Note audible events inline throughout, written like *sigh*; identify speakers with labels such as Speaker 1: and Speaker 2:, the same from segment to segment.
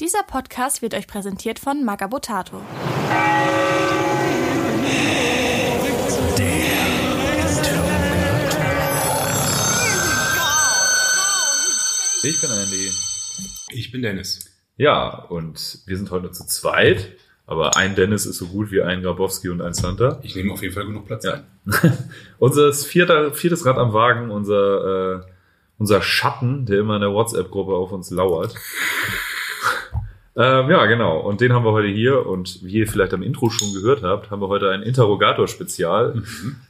Speaker 1: Dieser Podcast wird euch präsentiert von Magabotato.
Speaker 2: Ich bin Andy.
Speaker 3: Ich bin Dennis.
Speaker 2: Ja, und wir sind heute zu zweit, aber ein Dennis ist so gut wie ein Grabowski und ein Santa.
Speaker 3: Ich nehme auf jeden Fall genug Platz
Speaker 2: Ja.
Speaker 3: ein. *laughs*
Speaker 2: unser vierter, viertes Rad am Wagen, unser, äh, unser Schatten, der immer in der WhatsApp-Gruppe auf uns lauert. Ähm, ja, genau. Und den haben wir heute hier. Und wie ihr vielleicht am Intro schon gehört habt, haben wir heute ein Interrogator-Spezial.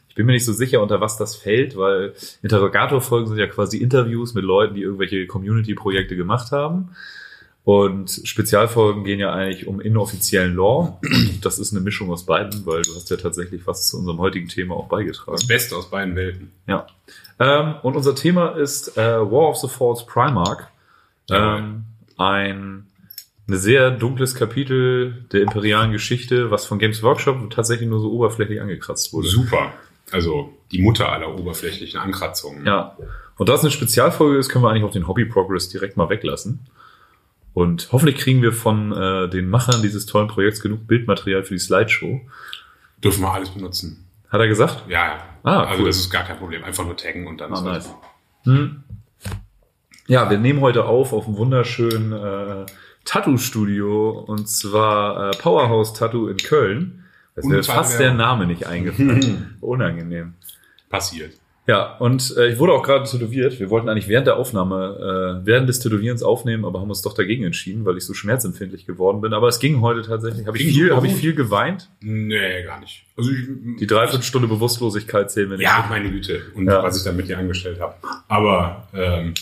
Speaker 2: Ich bin mir nicht so sicher, unter was das fällt, weil Interrogator-Folgen sind ja quasi Interviews mit Leuten, die irgendwelche Community-Projekte gemacht haben. Und Spezialfolgen gehen ja eigentlich um inoffiziellen Law. Das ist eine Mischung aus beiden, weil du hast ja tatsächlich was zu unserem heutigen Thema auch beigetragen.
Speaker 3: Das Beste aus beiden Welten.
Speaker 2: Ja. Ähm, und unser Thema ist äh, War of the Falls Primarch. Ähm, ein ein sehr dunkles Kapitel der imperialen Geschichte, was von Games Workshop tatsächlich nur so oberflächlich angekratzt wurde.
Speaker 3: Super. Also die Mutter aller oberflächlichen Ankratzungen.
Speaker 2: Ja. Und da es eine Spezialfolge ist, können wir eigentlich auch den Hobby Progress direkt mal weglassen. Und hoffentlich kriegen wir von äh, den Machern dieses tollen Projekts genug Bildmaterial für die Slideshow.
Speaker 3: Dürfen wir alles benutzen.
Speaker 2: Hat er gesagt?
Speaker 3: Ja, ja.
Speaker 2: Ah,
Speaker 3: also
Speaker 2: cool.
Speaker 3: das ist gar kein Problem. Einfach nur taggen und dann
Speaker 2: Ah,
Speaker 3: ist
Speaker 2: nice. Hm. Ja, wir nehmen heute auf auf einem wunderschönen äh, Tattoo-Studio und zwar äh, Powerhouse Tattoo in Köln. Es wäre fast der. Name nicht eingefallen. *laughs* Unangenehm.
Speaker 3: Passiert.
Speaker 2: Ja, und äh, ich wurde auch gerade tätowiert. Wir wollten eigentlich während der Aufnahme, äh, während des Tätowierens aufnehmen, aber haben uns doch dagegen entschieden, weil ich so schmerzempfindlich geworden bin. Aber es ging heute tatsächlich. Habe ich viel, habe ich viel geweint.
Speaker 3: Nee, gar nicht. Also ich,
Speaker 2: Die Dreiviertelstunde Bewusstlosigkeit zählen wir nicht.
Speaker 3: Ja, meine Güte. Und
Speaker 2: Ja.
Speaker 3: was ich da mit dir angestellt habe. Aber ähm,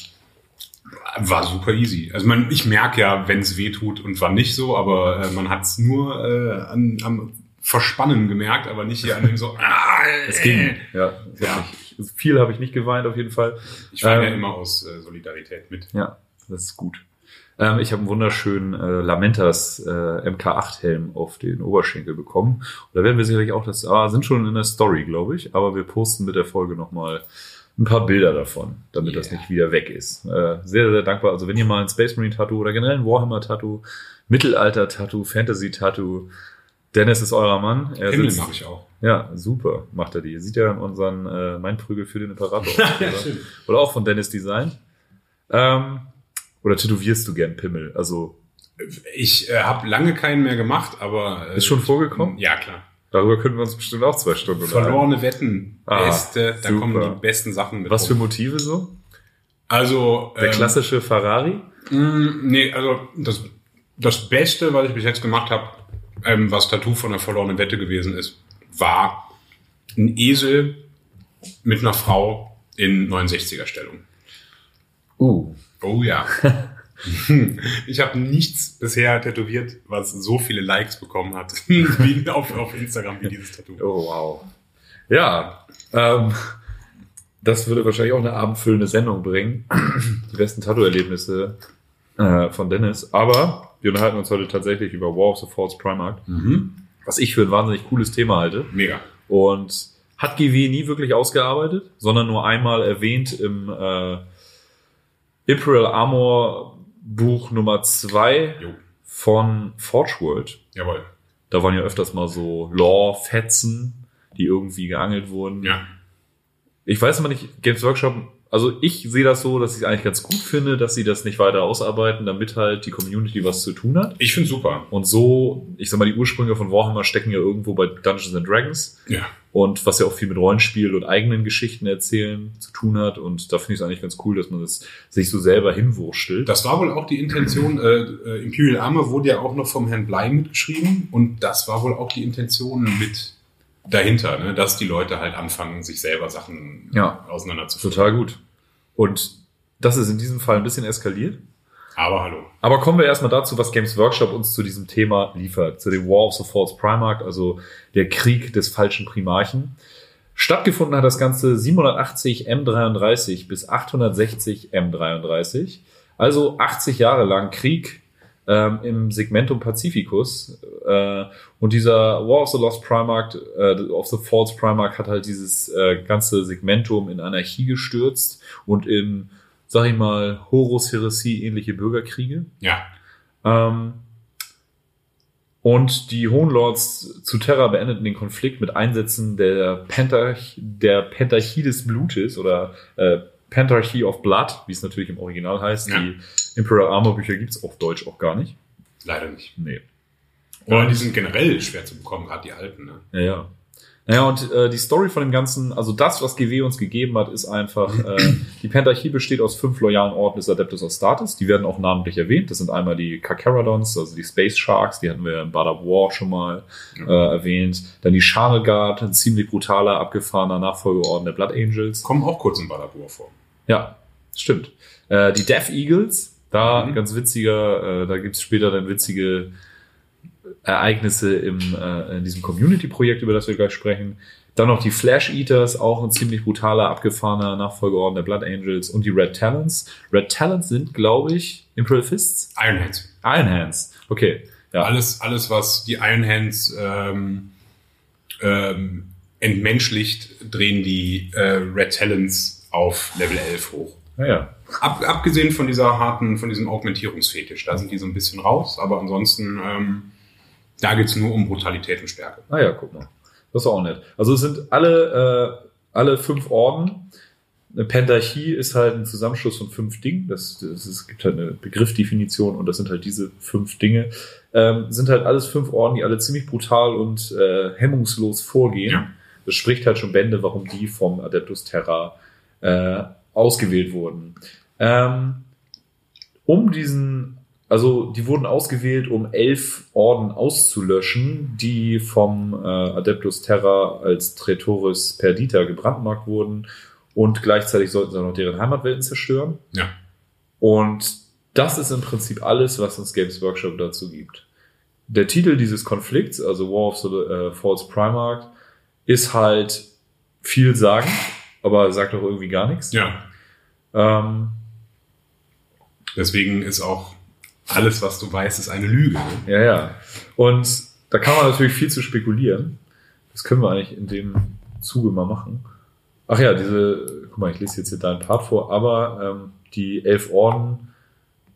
Speaker 3: war super easy. Also man, ich merke ja, wenn es weh tut und war nicht so, aber äh, man hat es nur äh, an, am Verspannen gemerkt, aber nicht hier an dem so. *laughs* Ah,
Speaker 2: Es ging. Ja, es
Speaker 3: Ja.
Speaker 2: hat nicht, viel habe ich nicht geweint auf jeden Fall.
Speaker 3: Ich ja
Speaker 2: Ähm,
Speaker 3: immer aus äh, Solidarität mit.
Speaker 2: Ja, das ist gut. Ähm, ich habe einen wunderschönen äh, Lamentas äh, MK8-Helm auf den Oberschenkel bekommen. Und da werden wir sicherlich auch das, ah, sind schon in der Story, glaube ich, aber wir posten mit der Folge nochmal ein paar Bilder davon, damit das
Speaker 3: Yeah.
Speaker 2: nicht wieder weg ist. Äh, sehr, sehr dankbar. Also wenn ihr mal ein Space Marine Tattoo oder generell ein Warhammer Tattoo, Mittelalter Tattoo, Fantasy Tattoo, Dennis ist eurer Mann. Er
Speaker 3: Himmel mache ich auch.
Speaker 2: ja, super, macht er die. Sieht ja in unseren äh, Mein Prügel für den Imperator. *laughs*
Speaker 3: Ja,
Speaker 2: oder? oder auch von Dennis Design. Ähm, oder tätowierst du gern Pimmel? Also
Speaker 3: Ich äh, habe lange keinen mehr gemacht, aber äh,
Speaker 2: Ist schon vorgekommen?
Speaker 3: Ja, klar.
Speaker 2: Darüber können wir uns bestimmt auch zwei Stunden.
Speaker 3: Verlorene Wetten,
Speaker 2: Ah,
Speaker 3: beste, da
Speaker 2: super.
Speaker 3: kommen die besten Sachen mit.
Speaker 2: Was für. Motive so?
Speaker 3: Also
Speaker 2: Der
Speaker 3: ähm,
Speaker 2: klassische Ferrari?
Speaker 3: mh, nee, also das das Beste, was ich bis jetzt gemacht habe, ähm, was Tattoo von der verlorenen Wette gewesen ist, war ein Esel mit einer Frau in 69er Stellung.
Speaker 2: Uh.
Speaker 3: Oh ja. *laughs* *laughs* Ich habe nichts bisher tätowiert, was so viele Likes bekommen hat *laughs* wie auf, auf Instagram wie dieses Tattoo.
Speaker 2: Oh, wow. Ja, ähm, das würde wahrscheinlich auch eine abendfüllende Sendung bringen. Die besten Tattoo-Erlebnisse äh, von Dennis. Aber wir unterhalten uns heute tatsächlich über War of the Falls Primark,
Speaker 3: Mhm.
Speaker 2: was ich für ein wahnsinnig cooles Thema halte.
Speaker 3: Mega.
Speaker 2: Und hat GW nie wirklich ausgearbeitet, sondern nur einmal erwähnt im äh, Imperial Armor Buch Nummer zwei
Speaker 3: Jo.
Speaker 2: von Forge World.
Speaker 3: Jawohl.
Speaker 2: Da waren ja öfters mal so Lore-Fetzen, die irgendwie geangelt wurden.
Speaker 3: Ja.
Speaker 2: Ich weiß immer nicht, Games Workshop, also ich sehe das so, dass ich es eigentlich ganz gut finde, dass sie das nicht weiter ausarbeiten, damit halt die Community was zu tun hat.
Speaker 3: Ich finde super.
Speaker 2: Und so, ich sag mal, die Ursprünge von Warhammer stecken ja irgendwo bei Dungeons and Dragons.
Speaker 3: Ja.
Speaker 2: Und was ja auch viel mit Rollenspiel und eigenen Geschichten erzählen zu tun hat. Und da finde ich es eigentlich ganz cool, dass man das sich so selber hinwurschtelt.
Speaker 3: Das war wohl auch die Intention, äh, äh, Imperial Armor wurde ja auch noch vom Herrn Blei mitgeschrieben und das war wohl auch die Intention mit dahinter, ne? dass die Leute halt anfangen, sich selber Sachen
Speaker 2: Ja.
Speaker 3: auseinanderzuführen.
Speaker 2: Total gut. Und das ist in diesem Fall ein bisschen eskaliert.
Speaker 3: Aber hallo.
Speaker 2: Aber kommen wir erstmal dazu, was Games Workshop uns zu diesem Thema liefert, zu dem War of the False Primarch, also der Krieg des falschen Primarchen. Stattgefunden hat das Ganze 780 M33 bis 860 M33, also 80 Jahre lang Krieg ähm, im Segmentum Pacificus. Äh, und dieser War of the Lost Primarch, äh, of the False Primarch hat halt dieses äh, ganze Segmentum in Anarchie gestürzt und in, sag ich mal, Horus Heresie ähnliche Bürgerkriege.
Speaker 3: Ja.
Speaker 2: Ähm, und die Hohenlords zu Terra beendeten den Konflikt mit Einsätzen der, Pentach der Pentarchie des Blutes oder äh, Pentarchy of Blood, wie es natürlich im Original heißt.
Speaker 3: Ja.
Speaker 2: Die Imperial Armor Bücher gibt's auf Deutsch auch gar nicht.
Speaker 3: Leider nicht.
Speaker 2: Nee.
Speaker 3: Aber die sind generell schwer zu bekommen, gerade die alten. Ne?
Speaker 2: Ja, ja. Naja, und äh, die Story von dem Ganzen, also das, was GW uns gegeben hat, ist einfach, äh, *clears throat* die Pentarchie besteht aus fünf loyalen Orden des Adeptus Astartes. Die werden auch namentlich erwähnt. Das sind einmal die Carcharodons, also die Space Sharks, die hatten wir in Bad of War schon mal äh, erwähnt. Dann die Channel Guard, ein ziemlich brutaler, abgefahrener Nachfolgeorden der Blood Angels.
Speaker 3: Kommen auch kurz in Balabur vor.
Speaker 2: Ja, stimmt. Äh, die Death Eagles, da
Speaker 3: Mhm.
Speaker 2: ganz witziger, äh, da gibt's später dann witzige Ereignisse im, äh, in diesem Community-Projekt, über das wir gleich sprechen. Dann noch die Flash Eaters, auch ein ziemlich brutaler, abgefahrener Nachfolgeorden der Blood Angels und die Red Talons. Red Talons sind, glaube ich, Imperial Fists?
Speaker 3: Iron Hands.
Speaker 2: Iron Hands. Okay. Ja.
Speaker 3: Alles, alles, was die Iron Hands ähm, ähm, entmenschlicht, drehen die äh, Red Talons auf Level 11 hoch.
Speaker 2: Naja.
Speaker 3: Ab, abgesehen von dieser harten, von diesem Augmentierungsfetisch, da sind die so ein bisschen raus, aber ansonsten, ähm, da geht's nur um Brutalität und Stärke.
Speaker 2: Ah ja, guck mal. Das ist auch nett. Also es sind alle, äh, alle fünf Orden. Eine Pentarchie ist halt ein Zusammenschluss von fünf Dingen. Das, das, es gibt halt eine Begriffdefinition und das sind halt diese fünf Dinge. Ähm, sind halt alles fünf Orden, die alle ziemlich brutal und äh, hemmungslos vorgehen.
Speaker 3: Ja.
Speaker 2: Das spricht halt schon Bände, warum die vom Adeptus Terra äh, ausgewählt wurden. Ähm, um diesen also die wurden ausgewählt, um elf Orden auszulöschen, die vom äh, Adeptus Terra als Traitoris Perdita gebrandmarkt wurden und gleichzeitig sollten sie auch noch deren Heimatwelten zerstören.
Speaker 3: Ja.
Speaker 2: Und das ist im Prinzip alles, was uns Games Workshop dazu gibt. Der Titel dieses Konflikts, also War of the äh, False Primarch, ist halt viel sagen, aber sagt auch irgendwie gar nichts.
Speaker 3: Ja.
Speaker 2: Ähm,
Speaker 3: Deswegen ist auch alles, was du weißt, ist eine Lüge. Ne?
Speaker 2: Ja, ja. Und da kann man natürlich viel zu spekulieren. Das können wir eigentlich in dem Zuge mal machen. Ach ja, diese, guck mal, ich lese jetzt hier deinen Part vor, aber ähm, die elf Orden,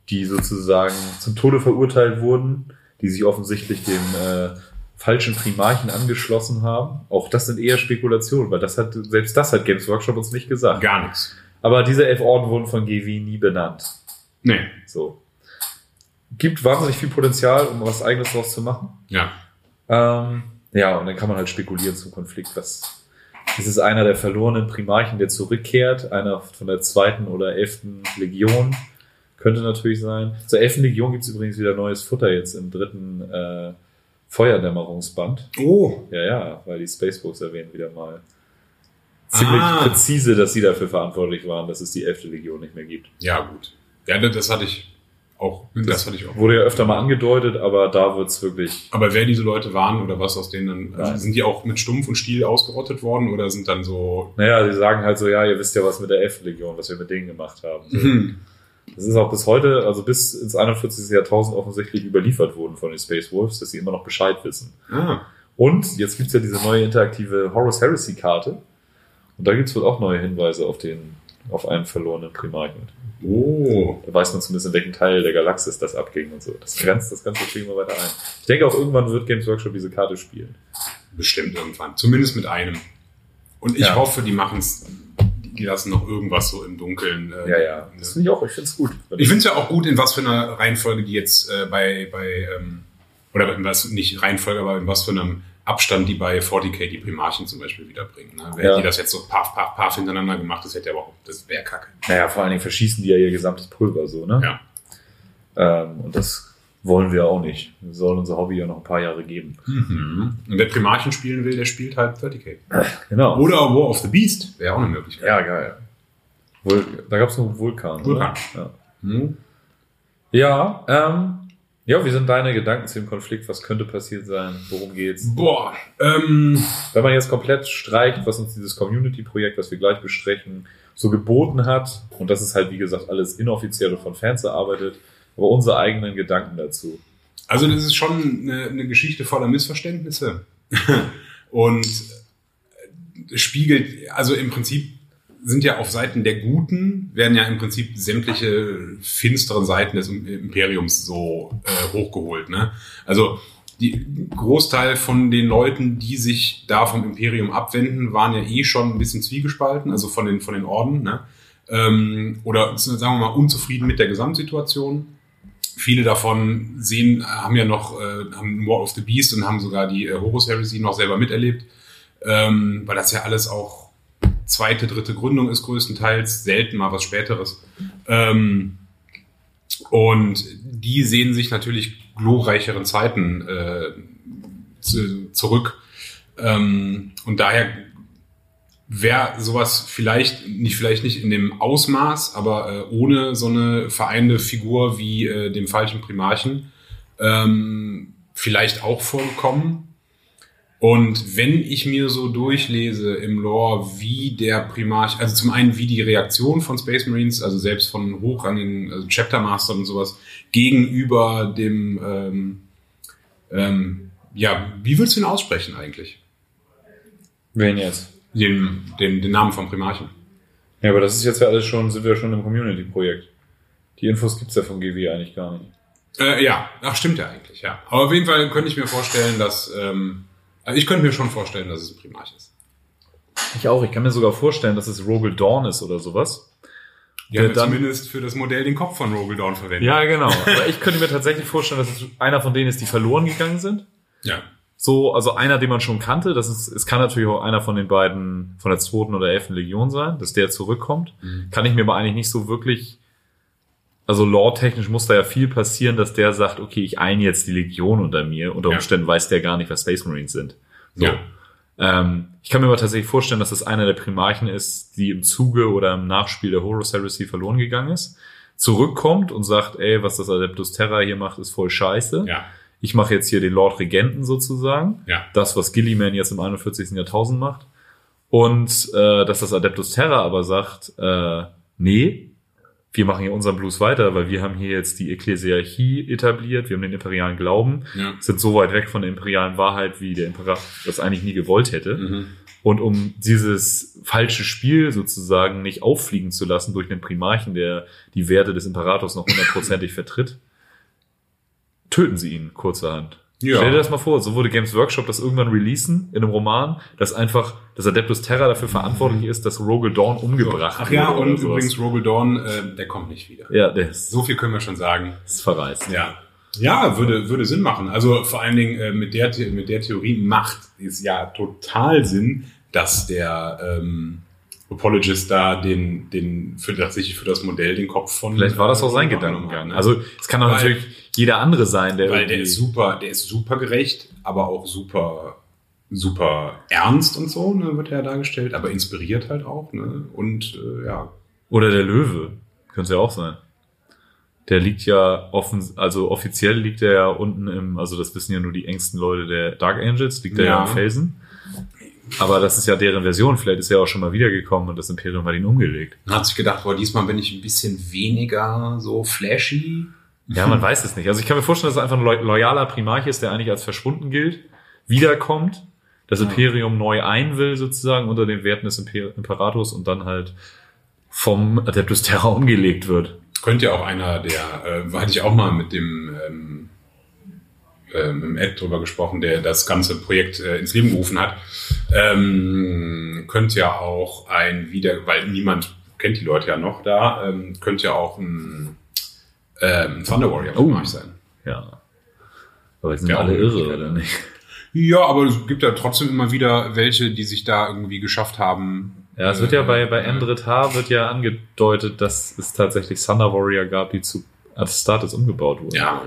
Speaker 2: die sozusagen zum Tode verurteilt wurden, die sich offensichtlich dem äh, falschen Primarchen angeschlossen haben, auch das sind eher Spekulationen, weil das hat, selbst das hat Games Workshop uns nicht gesagt.
Speaker 3: Gar nichts.
Speaker 2: Aber diese elf Orden wurden von GW nie benannt.
Speaker 3: Nee.
Speaker 2: So. Gibt wahnsinnig viel Potenzial, um was eigenes draus zu machen.
Speaker 3: Ja.
Speaker 2: Ähm, ja, und dann kann man halt spekulieren zum Konflikt. Was ist es einer der verlorenen Primarchen, der zurückkehrt? Einer von der zweiten oder elften Legion? Könnte natürlich sein. Zur elften Legion gibt es übrigens wieder neues Futter jetzt im dritten äh, Feuerdämmerungsband.
Speaker 3: Oh.
Speaker 2: Ja, ja, weil die Spacebooks erwähnen wieder mal. Ziemlich
Speaker 3: Ah.
Speaker 2: präzise, dass sie dafür verantwortlich waren, dass es die elfte Legion nicht mehr gibt.
Speaker 3: Ja, gut. Ja, das hatte ich auch. Das hatte ich auch.
Speaker 2: Wurde ja öfter mal angedeutet, aber da wird's wirklich
Speaker 3: Aber wer diese Leute waren oder was aus denen dann, also sind die auch mit Stumpf und Stiel ausgerottet worden oder sind dann so,
Speaker 2: Naja, sie sagen halt so, ja, ihr wisst ja was mit der Elfenlegion, was wir mit denen gemacht haben. So.
Speaker 3: hm,
Speaker 2: Das ist auch bis heute, also bis ins 41. Jahrtausend offensichtlich überliefert worden von den Space Wolves, dass sie immer noch Bescheid wissen.
Speaker 3: ah,
Speaker 2: Und jetzt gibt's ja diese neue interaktive Horus Heresy Karte. Und da gibt's wohl auch neue Hinweise auf den, auf einen verlorenen Primarchen.
Speaker 3: oh,
Speaker 2: Da weiß man zumindest, in welchem Teil der Galaxis das abging und so. Das grenzt das ganze immer weiter ein. Ich denke auch irgendwann wird Games Workshop diese Karte spielen.
Speaker 3: bestimmt irgendwann. Zumindest mit einem. Und ich
Speaker 2: Ja.
Speaker 3: hoffe, die machen's, die die lassen noch irgendwas so im Dunkeln. äh,
Speaker 2: Ja, ja. Das finde ich auch, ich finde es gut.
Speaker 3: Ich finde es ja auch gut, in was für einer Reihenfolge die jetzt äh, bei, bei ähm, oder in was, nicht Reihenfolge, aber in was für einem Abstand die bei 40k die Primarchen zum Beispiel wiederbringen. Ne? Wäre
Speaker 2: Ja.
Speaker 3: die das jetzt so paf, paf, paf hintereinander gemacht, das hätte aber auch, das wäre kacke.
Speaker 2: Naja, vor allen Dingen verschießen die ja ihr gesamtes Pulver so, ne?
Speaker 3: Ja.
Speaker 2: Ähm, und das wollen wir auch nicht. Wir sollen unser Hobby ja noch ein paar Jahre geben.
Speaker 3: Mhm. Und wer Primarchen spielen will, der spielt halt 30k.
Speaker 2: Genau.
Speaker 3: Oder War of the Beast, wäre auch eine Möglichkeit.
Speaker 2: ja, geil. Vul da gab es noch einen Vulkan.
Speaker 3: Vulkan.
Speaker 2: Oder? Ja, ja, ähm, ja, wie sind deine Gedanken zu dem Konflikt? Was könnte passiert sein? Worum geht's?
Speaker 3: Boah, ähm,
Speaker 2: Wenn man jetzt komplett streicht, was uns dieses Community-Projekt, was wir gleich besprechen, so geboten hat, und das ist halt, wie gesagt, alles inoffiziell und von Fans erarbeitet, aber unsere eigenen Gedanken dazu.
Speaker 3: Also das ist schon eine, eine Geschichte voller Missverständnisse *laughs* und spiegelt, also im Prinzip sind ja auf Seiten der Guten, werden ja im Prinzip sämtliche finsteren Seiten des Imperiums so äh, hochgeholt. Ne? Also die Großteil von den Leuten, die sich da vom Imperium abwenden, waren ja eh schon ein bisschen zwiegespalten, also von den, von den Orden, ne? ähm, oder sagen wir mal unzufrieden mit der Gesamtsituation. Viele davon sehen, haben ja noch äh, haben War of the Beast und haben sogar die äh, Horus Heresy noch selber miterlebt, ähm, weil das ja alles auch zweite, dritte Gründung ist größtenteils, selten mal was Späteres. Ähm, und die sehen sich natürlich glorreicheren Zeiten äh, zu, zurück. Ähm, und daher wäre sowas vielleicht nicht vielleicht nicht in dem Ausmaß, aber äh, ohne so eine vereinte Figur wie äh, dem falschen Primarchen ähm, vielleicht auch vorgekommen. Und wenn ich mir so durchlese im Lore, wie der Primarch, also zum einen wie die Reaktion von Space Marines, also selbst von hochrangigen also Chapter Master und sowas, gegenüber dem, ähm, ähm, ja, wie würdest du ihn aussprechen eigentlich?
Speaker 2: Wen jetzt?
Speaker 3: Den, den, den Namen vom Primarchen.
Speaker 2: Ja, aber das ist jetzt ja alles schon, sind wir schon im Community-Projekt. Die Infos gibt's ja von GW eigentlich gar nicht.
Speaker 3: Äh, ja, ach stimmt ja eigentlich, ja. Aber auf jeden Fall könnte ich mir vorstellen, dass ähm, also ich könnte mir schon vorstellen, dass es ein Primarch ist.
Speaker 2: Ich auch. Ich kann mir sogar vorstellen, dass es Rogel Dawn ist oder sowas.
Speaker 3: Die haben dann, zumindest für das Modell den Kopf von Rogel Dawn verwendet.
Speaker 2: Ja, genau. Aber ich könnte mir tatsächlich vorstellen, dass es einer von denen ist, die verloren gegangen sind.
Speaker 3: Ja.
Speaker 2: So, also einer, den man schon kannte. Das ist, es kann natürlich auch einer von den beiden von der zweiten oder elften Legion sein, dass der zurückkommt. Mhm. Kann ich mir aber eigentlich nicht so wirklich also lore-technisch muss da ja viel passieren, dass der sagt, okay, ich ein jetzt die Legion unter mir. Unter Umständen ja. weiß der gar nicht, was Space Marines sind. So. Ja. Ähm, ich kann mir aber tatsächlich vorstellen, dass das einer der Primarchen ist, die im Zuge oder im Nachspiel der Horus Heresy verloren gegangen ist, zurückkommt und sagt, ey, was das Adeptus Terra hier macht, ist voll scheiße.
Speaker 3: Ja.
Speaker 2: Ich mache jetzt hier den Lord Regenten sozusagen.
Speaker 3: Ja.
Speaker 2: Das, was Gilliman jetzt im 41. Jahrtausend macht. Und äh, dass das Adeptus Terra aber sagt, äh, nee, wir machen hier unseren Blues weiter, weil wir haben hier jetzt die Ekklesiarchie etabliert, wir haben den imperialen Glauben,
Speaker 3: ja.
Speaker 2: sind so weit weg von der imperialen Wahrheit, wie der Imperator das eigentlich nie gewollt hätte.
Speaker 3: Mhm.
Speaker 2: Und um dieses falsche Spiel sozusagen nicht auffliegen zu lassen durch einen Primarchen, der die Werte des Imperators noch hundertprozentig *laughs* vertritt, töten sie ihn kurzerhand. Ja. Stell dir das mal vor, so wurde Games Workshop das irgendwann releasen in einem Roman, dass einfach das Adeptus Terra dafür verantwortlich ist, dass Rogel Dawn umgebracht
Speaker 3: Ach ja, und übrigens Rogel Dawn, äh, der kommt nicht wieder.
Speaker 2: Ja, der ist,
Speaker 3: so viel können wir schon sagen.
Speaker 2: Ist verreist.
Speaker 3: Ja. Ja, würde, würde Sinn machen. Also vor allen Dingen äh, mit, der, mit der Theorie macht es ja total Sinn, dass der ähm, Apologist da den, den für tatsächlich für das Modell den Kopf von.
Speaker 2: Vielleicht war das auch sein Gedankengang. Ne? Also es kann doch natürlich jeder andere sein, der
Speaker 3: weil der ist super, der ist super gerecht, aber auch super super ernst und so, ne, wird er dargestellt, aber inspiriert halt auch, ne? Und äh, ja.
Speaker 2: Oder der Löwe, könnte ja auch sein. Der liegt ja offen, also offiziell liegt er ja unten im, also das wissen ja nur die engsten Leute der Dark Angels, liegt er ja. ja im Felsen. Aber das ist ja deren Version. Vielleicht ist er auch schon mal wiedergekommen und das Imperium hat ihn umgelegt.
Speaker 3: Man hat sich gedacht, boah, diesmal bin ich ein bisschen weniger so flashy.
Speaker 2: Ja, man weiß es nicht. Also ich kann mir vorstellen, dass er einfach ein loyaler Primarch ist, der eigentlich als verschwunden gilt, wiederkommt, das Imperium neu ein will, sozusagen, unter den Werten des Imper Imperators und dann halt vom Adeptus Terra umgelegt wird.
Speaker 3: Könnte ja auch einer der, äh, hatte ich auch mal mit dem ähm, ähm, Ed drüber gesprochen, der das ganze Projekt äh, ins Leben gerufen hat, ähm, könnte ja auch ein wieder, weil niemand kennt die Leute ja noch da, ähm, könnte ja auch ein ähm, Thunder Warrior
Speaker 2: oh. sein. Ja. Aber jetzt sind ja, alle irre, oder nicht?
Speaker 3: Ja, aber es gibt ja trotzdem immer wieder welche, die sich da irgendwie geschafft haben.
Speaker 2: Ja, es wird ja bei, bei Endrit H wird ja angedeutet, dass es tatsächlich Thunder Warrior gab, die zu Astartes umgebaut wurden.
Speaker 3: Ja.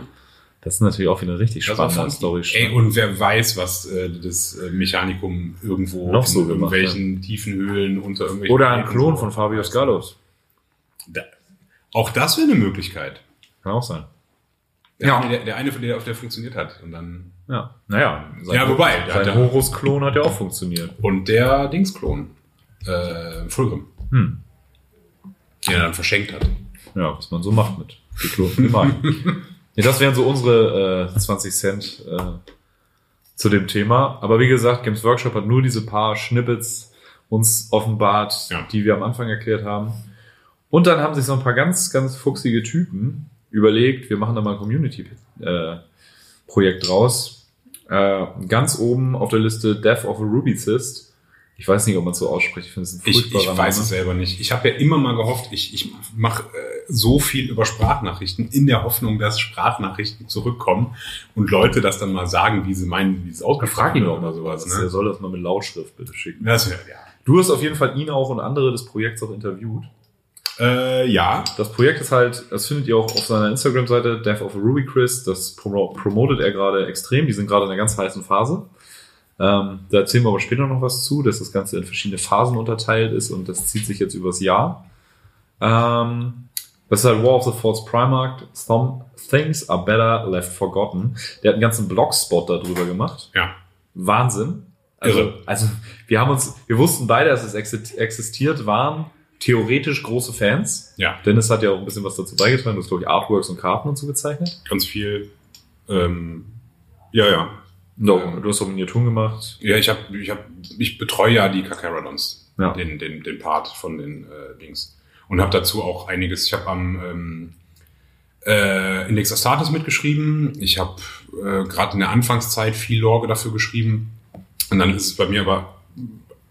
Speaker 2: Das ist natürlich auch wieder eine richtig spannende Story.
Speaker 3: Ey, und wer weiß, was äh, das äh, Mechanikum irgendwo
Speaker 2: noch so
Speaker 3: in irgendwelchen tiefen Höhlen unter irgendwelchen
Speaker 2: Oder ein Klon so von Fabius Gallus.
Speaker 3: Da, auch das wäre eine Möglichkeit.
Speaker 2: Kann auch sein.
Speaker 3: Der, ja. eine, der, der eine, der auf der funktioniert hat und dann.
Speaker 2: Ja, naja.
Speaker 3: Ja, wobei.
Speaker 2: Der sein Horus-Klon hat ja auch funktioniert.
Speaker 3: Und der Dings-Klon. Äh, Fulgrim.
Speaker 2: Hm.
Speaker 3: Den er dann verschenkt hat.
Speaker 2: Ja, was man so macht mit geklonten *laughs* Ja, das wären so unsere äh, 20 Cent äh, zu dem Thema. Aber wie gesagt, Games Workshop hat nur diese paar Schnippets uns offenbart,
Speaker 3: Ja.
Speaker 2: die wir am Anfang erklärt haben. Und dann haben sich so ein paar ganz, ganz fuchsige Typen überlegt, wir machen da mal ein Community-Projekt draus. Äh, ganz oben auf der Liste Death of a Rubicist. Ich weiß nicht, ob man es so ausspricht. Ich finde es ein
Speaker 3: Ich, ich weiß es selber nicht. Ich habe ja immer mal gehofft, ich, ich mache äh, so viel über Sprachnachrichten in der Hoffnung, dass Sprachnachrichten zurückkommen und Leute das dann mal sagen, wie sie meinen, wie es
Speaker 2: ihn
Speaker 3: wird
Speaker 2: doch
Speaker 3: oder
Speaker 2: mal
Speaker 3: sowas.
Speaker 2: Er
Speaker 3: Ne?
Speaker 2: soll das mal mit Lautschrift bitte schicken.
Speaker 3: Das wär, ja.
Speaker 2: Du hast auf jeden Fall ihn auch und andere des Projekts auch interviewt.
Speaker 3: Äh, ja,
Speaker 2: Das Projekt ist halt, das findet ihr auch auf seiner Instagram-Seite, Death of a Ruby Chris. Das promo promotet er gerade extrem. Die sind gerade in einer ganz heißen Phase. Ähm, da erzählen wir aber später noch was zu, dass das Ganze in verschiedene Phasen unterteilt ist und das zieht sich jetzt übers Jahr. Ähm, das ist halt War of the False Primark. Some things are better left forgotten. Der hat einen ganzen Blogspot darüber gemacht.
Speaker 3: ja.
Speaker 2: Wahnsinn. Also,
Speaker 3: Irre.
Speaker 2: also wir haben uns, wir wussten beide, dass es exi- existiert, waren theoretisch große Fans.
Speaker 3: Ja,
Speaker 2: Dennis hat ja auch ein bisschen was dazu beigetragen. Du hast, glaube ich, Artworks und Karten und so gezeichnet.
Speaker 3: ganz viel. Ähm, ja, ja.
Speaker 2: No,
Speaker 3: Ähm.
Speaker 2: du hast auch Miniaturen gemacht.
Speaker 3: Ja, ich habe, ich habe, ich betreue ja die Kakaradons,
Speaker 2: Ja.
Speaker 3: den, den, den Part von den äh, Dings und habe dazu auch einiges. Ich habe am ähm, äh, Index Astartes mitgeschrieben. Ich habe äh, gerade in der Anfangszeit viel Lorge dafür geschrieben und dann ist es bei mir aber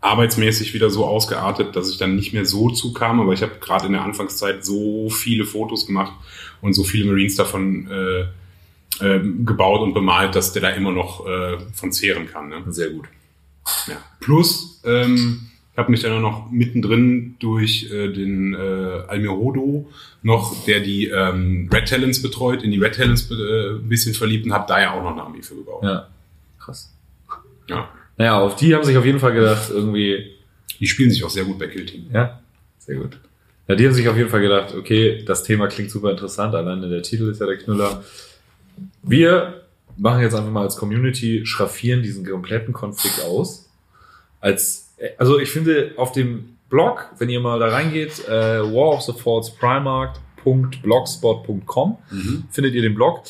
Speaker 3: arbeitsmäßig wieder so ausgeartet, dass ich dann nicht mehr so zukam. Aber ich habe gerade in der Anfangszeit so viele Fotos gemacht und so viele Marines davon äh, ähm, gebaut und bemalt, dass der da immer noch äh, von zehren kann. Ne?
Speaker 2: Sehr gut.
Speaker 3: Ja. Plus, ähm, ich habe mich dann auch noch mittendrin durch äh, den äh, Almirodo noch, der die ähm, Red Talents betreut, in die Red Talents äh, ein bisschen verliebt und habe da ja auch noch eine Armee für gebaut.
Speaker 2: Ja. Krass.
Speaker 3: Ja.
Speaker 2: Naja, auf die haben sich auf jeden Fall gedacht, irgendwie,
Speaker 3: Die spielen sich auch sehr gut bei Kill Team.
Speaker 2: ja, sehr gut. Ja, die haben sich auf jeden Fall gedacht, okay, das Thema klingt super interessant, alleine der Titel ist ja der Knüller. Wir machen jetzt einfach mal als Community, schraffieren diesen kompletten Konflikt aus. Als, also ich finde, auf dem Blog, wenn ihr mal da reingeht, äh, War of the Falls Primark.blogspot.com,
Speaker 3: Mhm.
Speaker 2: findet ihr den Blog.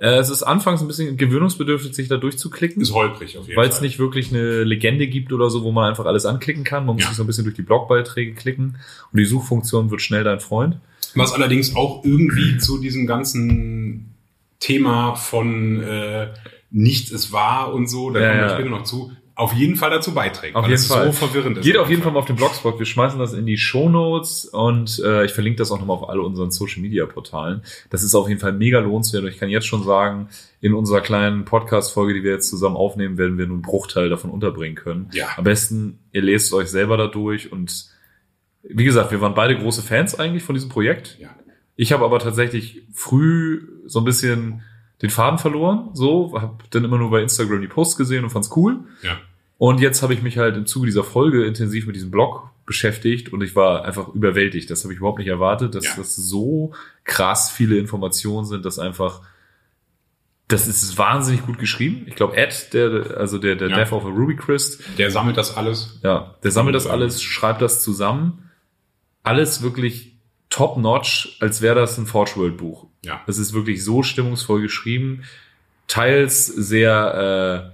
Speaker 2: Äh, es ist anfangs ein bisschen gewöhnungsbedürftig, sich da durchzuklicken.
Speaker 3: Ist holprig auf jeden
Speaker 2: Weil es
Speaker 3: Fall.
Speaker 2: nicht wirklich eine Legende gibt oder so, wo man einfach alles anklicken kann. Man muss
Speaker 3: Ja.
Speaker 2: sich so ein bisschen durch die Blogbeiträge klicken und die Suchfunktion wird schnell dein Freund.
Speaker 3: Was allerdings auch irgendwie zu diesem ganzen Thema von äh, nichts ist wahr und so, da
Speaker 2: Ja,
Speaker 3: kommen wir später noch zu, auf jeden Fall dazu beiträgt.
Speaker 2: Auf
Speaker 3: weil
Speaker 2: jeden
Speaker 3: es
Speaker 2: Fall.
Speaker 3: so verwirrend ist.
Speaker 2: Geht auf jeden Fall mal auf den Blogspot. Wir schmeißen das in die Show Notes und äh, ich verlinke das auch nochmal auf alle unseren Social Media Portalen. Das ist auf jeden Fall mega lohnenswert und ich kann jetzt schon sagen, in unserer kleinen Podcast-Folge, die wir jetzt zusammen aufnehmen, werden wir nur einen Bruchteil davon unterbringen können.
Speaker 3: Ja.
Speaker 2: Am besten, ihr lest euch selber da durch und wie gesagt, wir waren beide große Fans eigentlich von diesem Projekt.
Speaker 3: Ja.
Speaker 2: Ich habe aber tatsächlich früh so ein bisschen den Faden verloren, so, habe dann immer nur bei Instagram die Posts gesehen und fand's cool.
Speaker 3: Ja.
Speaker 2: Und jetzt habe ich mich halt im Zuge dieser Folge intensiv mit diesem Blog beschäftigt und ich war einfach überwältigt. Das habe ich überhaupt nicht erwartet, dass
Speaker 3: Ja.
Speaker 2: das so krass viele Informationen sind, dass einfach das ist wahnsinnig gut geschrieben. Ich glaube, Ed, der, also der, der
Speaker 3: Ja.
Speaker 2: Death of a Ruby Christ,
Speaker 3: Der sammelt das alles.
Speaker 2: ja, der sammelt das
Speaker 3: Und,
Speaker 2: alles, schreibt das zusammen. Alles wirklich top notch, als wäre das ein Forge World Buch.
Speaker 3: Ja.
Speaker 2: Es ist wirklich so stimmungsvoll geschrieben, teils sehr,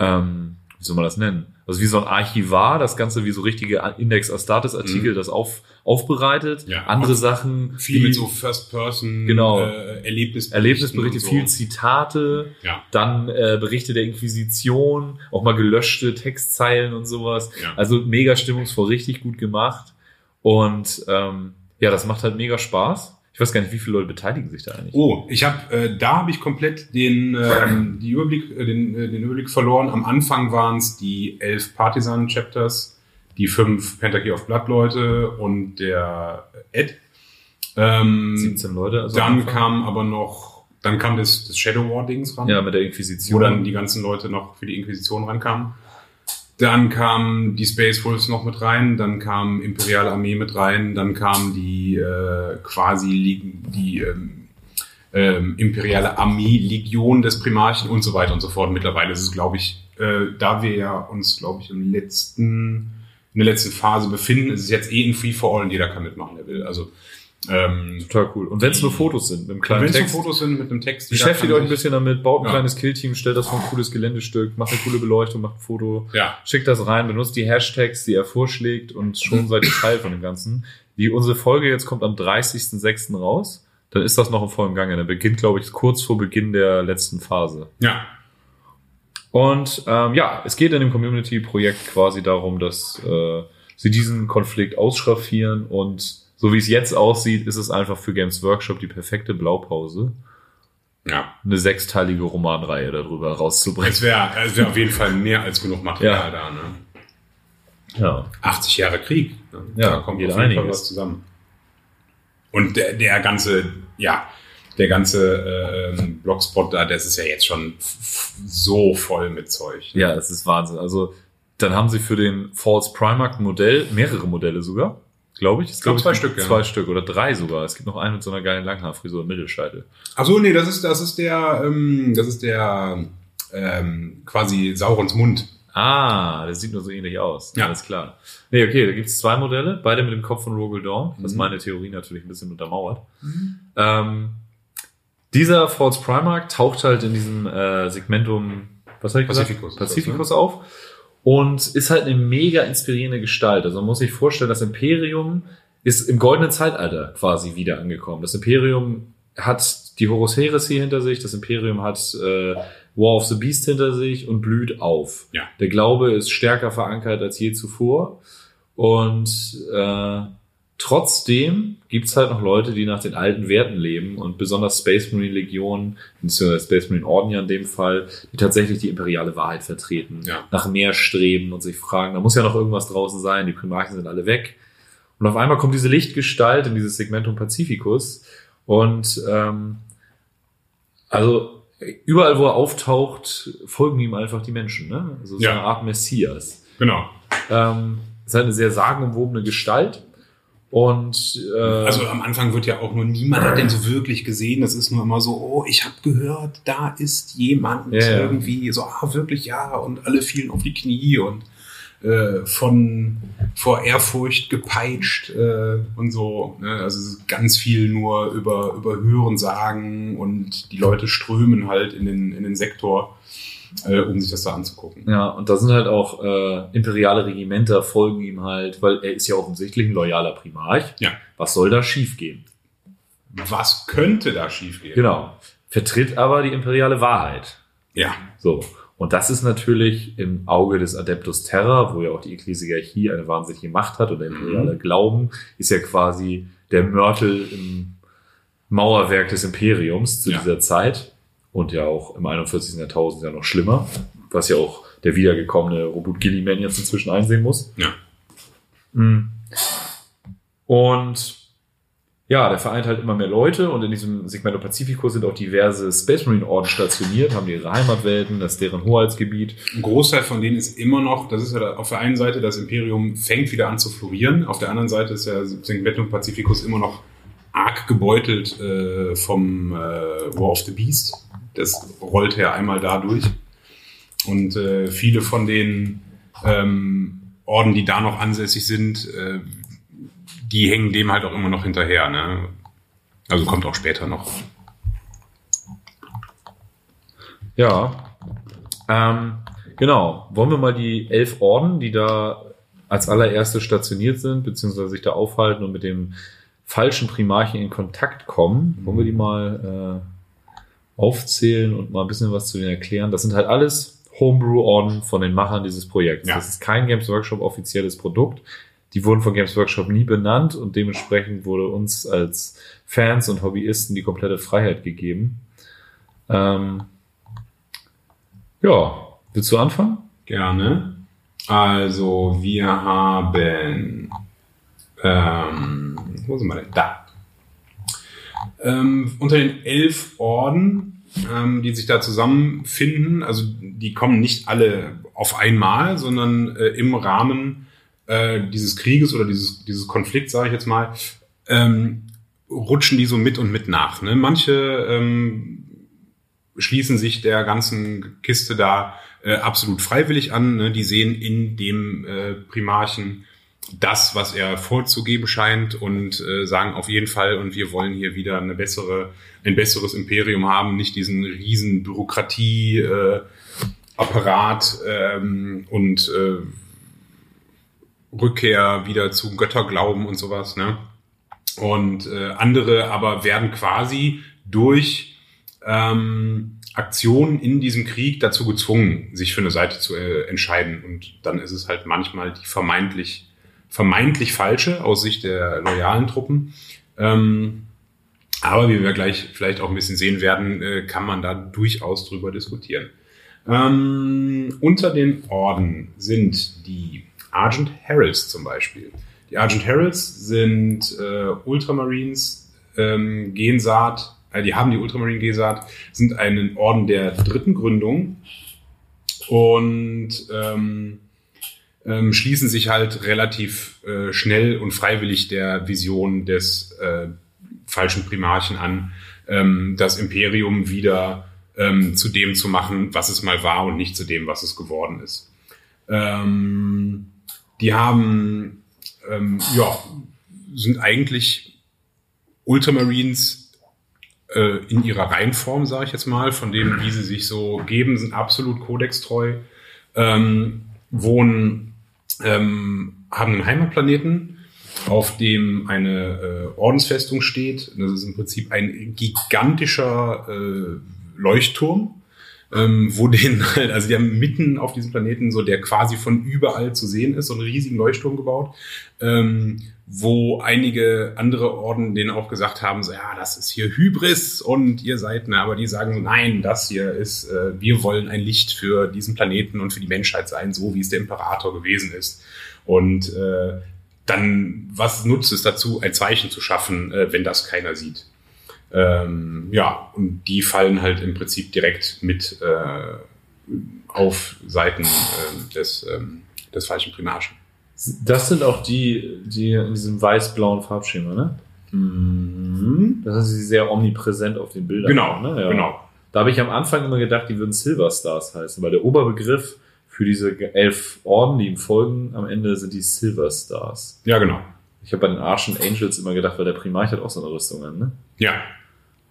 Speaker 2: äh, ähm, wie soll man das nennen? Also wie so ein Archivar, das Ganze wie so richtige Index Astartes Artikel,
Speaker 3: Mhm.
Speaker 2: das auf, aufbereitet.
Speaker 3: Ja.
Speaker 2: Andere Sachen,
Speaker 3: Viel
Speaker 2: die
Speaker 3: mit so First-Person
Speaker 2: Genau.
Speaker 3: äh, Erlebnisberichten.
Speaker 2: Erlebnisberichte,
Speaker 3: so.
Speaker 2: viel Zitate,
Speaker 3: Ja.
Speaker 2: dann äh, Berichte der Inquisition, auch mal gelöschte Textzeilen und sowas.
Speaker 3: Ja.
Speaker 2: Also mega stimmungsvoll, richtig gut gemacht. Und ähm, ja, das macht halt mega Spaß. Ich weiß gar nicht, wie viele Leute beteiligen sich da eigentlich.
Speaker 3: Oh, ich habe, äh, da habe ich komplett den, ähm, die Überblick, äh, den, äh, den Überblick verloren. Am Anfang waren es die elf Partisan-Chapters, die fünf Pentaky of Blood-Leute und der Ed. Ähm,
Speaker 2: 17 Leute. Also
Speaker 3: dann kam aber noch, dann kam das, das Shadow War-Dings ran.
Speaker 2: ja mit der
Speaker 3: wo
Speaker 2: Inquisition.
Speaker 3: dann die ganzen Leute noch für die Inquisition rankamen. Dann kam die Space Wolves noch mit rein, dann kam Imperiale Armee mit rein, dann kam die äh, quasi die ähm, ähm, Imperiale Armee Legion des Primarchen und so weiter und so fort. Mittlerweile ist es, glaube ich, äh, da wir ja uns, glaube ich, im letzten in der letzten Phase befinden, ist es jetzt eh ein Free for All und jeder kann mitmachen, der will. Also Ähm,
Speaker 2: Total cool. Und wenn es nur Fotos sind, mit einem kleinen
Speaker 3: wenn es
Speaker 2: Text.
Speaker 3: Fotos sind mit einem Text,
Speaker 2: Beschäftigt euch ein bisschen damit, baut ein
Speaker 3: Ja.
Speaker 2: kleines Killteam, stellt das vor ein cooles Geländestück, macht eine coole Beleuchtung, macht ein Foto,
Speaker 3: Ja,
Speaker 2: schickt das rein, benutzt die Hashtags, die er vorschlägt und schon seid ihr Teil von dem Ganzen. Die, unsere Folge jetzt kommt am 30.06. raus. Dann ist das noch im vollen Gange. Dann beginnt, glaube ich, kurz vor Beginn der letzten Phase.
Speaker 3: ja,
Speaker 2: Und ähm, ja, es geht in dem Community-Projekt quasi darum, dass äh, sie diesen Konflikt ausschraffieren und so wie es jetzt aussieht, ist es einfach für Games Workshop die perfekte Blaupause,
Speaker 3: ja.
Speaker 2: eine sechsteilige Romanreihe darüber rauszubringen.
Speaker 3: Es wäre wär auf jeden Fall mehr als genug Material
Speaker 2: Ja.
Speaker 3: da. Ne?
Speaker 2: Ja,
Speaker 3: 80 Jahre Krieg. Ne?
Speaker 2: Ja,
Speaker 3: da kommt auf jeden Fall
Speaker 2: einiges.
Speaker 3: was zusammen. Und der, der ganze, ja, der ganze äh, Blogspot da, das ist ja jetzt schon so voll mit Zeug. ne?
Speaker 2: ja, es ist Wahnsinn. Also dann haben sie für den False Primark Modell, mehrere Modelle sogar, glaube ich. Es gibt
Speaker 3: zwei Stück, ja.
Speaker 2: Zwei Stück oder drei sogar. Es gibt noch einen mit so einer geilen Langhaarfrisur im Mittelscheitel.
Speaker 3: Ach so, nee, das ist, das ist der, ähm, das ist der ähm, quasi Saurons Mund.
Speaker 2: Ah, das sieht nur so ähnlich aus.
Speaker 3: Ja.
Speaker 2: Alles klar. Nee, okay, da gibt's zwei Modelle, beide mit dem Kopf von Rogel Dawn, was
Speaker 3: Mhm.
Speaker 2: meine Theorie natürlich ein bisschen untermauert. Ähm, dieser False Primark taucht halt in diesem äh, Segmentum, was hab ich
Speaker 3: Pacificus
Speaker 2: gesagt?
Speaker 3: das,
Speaker 2: Pacificus auf und ist halt eine mega inspirierende Gestalt. Also man muss sich vorstellen, das Imperium ist im goldenen Zeitalter quasi wieder angekommen. Das Imperium hat die Horus Heresy hinter sich, das Imperium hat äh, War of the Beast hinter sich und blüht auf.
Speaker 3: Ja.
Speaker 2: Der Glaube ist stärker verankert als je zuvor. Und äh, trotzdem gibt's halt noch Leute, die nach den alten Werten leben und besonders Space Marine Legion, beziehungsweise Space Marine Orden ja in dem Fall, die tatsächlich die imperiale Wahrheit vertreten,
Speaker 3: Ja.
Speaker 2: nach mehr streben und sich fragen, da muss ja noch irgendwas draußen sein, die Primarchen sind alle weg. Und auf einmal kommt diese Lichtgestalt in dieses Segmentum Pacificus und ähm, also überall, wo er auftaucht, folgen ihm einfach die Menschen. Ne? Also so
Speaker 3: Ja.
Speaker 2: eine Art Messias.
Speaker 3: Genau.
Speaker 2: Ähm, ist halt eine sehr sagenumwobene Gestalt. Und äh,
Speaker 3: Also am Anfang wird ja auch nur niemand hat den so wirklich gesehen. Das ist nur immer so, oh, ich habe gehört, da ist jemand
Speaker 2: Ja,
Speaker 3: irgendwie so, ah, wirklich ja. Und alle fielen auf die Knie und äh, von vor Ehrfurcht gepeitscht äh, und so. Ne? Also ganz viel nur über über Hören sagen und die Leute strömen halt in den in den Sektor, äh, um sich das da anzugucken.
Speaker 2: ja, und da sind halt auch äh, imperiale Regimenter folgen ihm halt, weil er ist ja offensichtlich ein loyaler Primarch.
Speaker 3: Ja.
Speaker 2: Was soll da schiefgehen?
Speaker 3: Was könnte da schiefgehen?
Speaker 2: Genau. Vertritt aber die imperiale Wahrheit.
Speaker 3: Ja.
Speaker 2: So. Und das ist natürlich im Auge des Adeptus Terra, wo ja auch die Ekklesiarchie eine wahnsinnige Macht hat und der imperiale Glauben ist ja quasi der Mörtel im Mauerwerk des Imperiums zu
Speaker 3: Ja.
Speaker 2: dieser Zeit und ja auch im 41. Jahrtausend ja noch schlimmer, was ja auch der wiedergekommene Robot Gilliman jetzt inzwischen einsehen muss.
Speaker 3: Ja.
Speaker 2: Mm. Und ja, der vereint halt immer mehr Leute und in diesem Segmento Pacifico sind auch diverse Space Marine Orden stationiert, haben ihre Heimatwelten, das ist deren Hoheitsgebiet.
Speaker 3: Ein Großteil von denen ist immer noch, das ist ja auf der einen Seite, das Imperium fängt wieder an zu florieren, auf der anderen Seite ist ja Segmentum Pacificus immer noch arg gebeutelt äh, vom äh, War of the Beast. Das rollt ja einmal da durch. Und äh, viele von den ähm, Orden, die da noch ansässig sind, äh, die hängen dem halt auch immer noch hinterher. Ne? Also kommt auch später noch.
Speaker 2: Ja. Ähm, genau. Wollen wir mal die elf Orden, die da als allererste stationiert sind, beziehungsweise sich da aufhalten und mit dem falschen Primarchen in Kontakt kommen, wollen wir die mal äh, aufzählen und mal ein bisschen was zu denen erklären. Das sind halt alles Homebrew-Orden von den Machern dieses Projekts.
Speaker 3: Ja.
Speaker 2: Das ist kein Games Workshop offizielles Produkt. Die wurden von Games Workshop nie benannt und dementsprechend wurde uns als Fans und Hobbyisten die komplette Freiheit gegeben. Ähm, ja, willst du anfangen?
Speaker 3: Gerne. Also, wir haben. Ähm, wo sind wir denn? Da. Ähm, unter den elf Orden, ähm, die sich da zusammenfinden, also die kommen nicht alle auf einmal, sondern äh, im Rahmen äh, dieses Krieges oder dieses, dieses Konflikts, sage ich jetzt mal, ähm, rutschen die so mit und mit nach. Ne? Manche ähm, schließen sich der ganzen Kiste da äh, absolut freiwillig an. Ne? Die sehen in dem äh, Primarchen das, was er vorzugeben scheint und äh, sagen auf jeden Fall, und wir wollen hier wieder eine bessere, ein besseres Imperium haben, nicht diesen riesen Bürokratie, äh, Apparat ähm, und äh, Rückkehr wieder zu Götterglauben und sowas. Ne? Und äh, andere aber werden quasi durch ähm, Aktionen in diesem Krieg dazu gezwungen, sich für eine Seite zu äh, entscheiden. Und dann ist es halt manchmal die vermeintlich, vermeintlich falsche aus Sicht der loyalen Truppen. Ähm, aber wie wir gleich vielleicht auch ein bisschen sehen werden, äh, kann man da durchaus drüber diskutieren. Ähm, unter den Orden sind die Argent Heralds zum Beispiel. Die Argent Heralds sind äh, Ultramarines, ähm, Gensaat, äh, die haben die Ultramarine Gensaat, sind einen Orden der dritten Gründung und ähm, ähm, schließen sich halt relativ äh, schnell und freiwillig der Vision des äh, falschen Primarchen an, ähm, das Imperium wieder ähm, zu dem zu machen, was es mal war und nicht zu dem, was es geworden ist. Ähm, die haben, ähm, ja, sind eigentlich Ultramarines äh, in ihrer Reihenform, sage ich jetzt mal, von dem, wie sie sich so geben, sind absolut kodextreu, ähm, wohnen, ähm, haben einen Heimatplaneten, auf dem eine äh, Ordensfestung steht. Das ist im Prinzip ein gigantischer äh, Leuchtturm, ähm, wo den *laughs* halt, also die haben mitten auf diesem Planeten so, der quasi von überall zu sehen ist, so einen riesigen Leuchtturm gebaut, ähm, wo einige andere Orden denen auch gesagt haben, so ja, das ist hier Hybris und ihr seid, ne, aber die sagen, nein, das hier ist, äh, wir wollen ein Licht für diesen Planeten und für die Menschheit sein, so wie es der Imperator gewesen ist. Und äh, dann, was nutzt es dazu, ein Zeichen zu schaffen, äh, wenn das keiner sieht? Ähm, ja, und die fallen halt im Prinzip direkt mit äh, auf Seiten äh, des, ähm, des falschen Primarchen.
Speaker 2: Das sind auch die, die in diesem weiß-blauen Farbschema, ne? Mhm. Das ist sehr omnipräsent auf den Bildern.
Speaker 3: Genau,
Speaker 2: ne? ja.
Speaker 3: genau.
Speaker 2: Da habe ich am Anfang immer gedacht, die würden Silver Stars heißen, weil der Oberbegriff für diese elf Orden, die ihm folgen, am Ende sind die Silver Stars.
Speaker 3: Ja, genau.
Speaker 2: Ich habe bei den Archen Angels immer gedacht, weil der Primarch hat auch so eine Rüstung an, ne?
Speaker 3: Ja.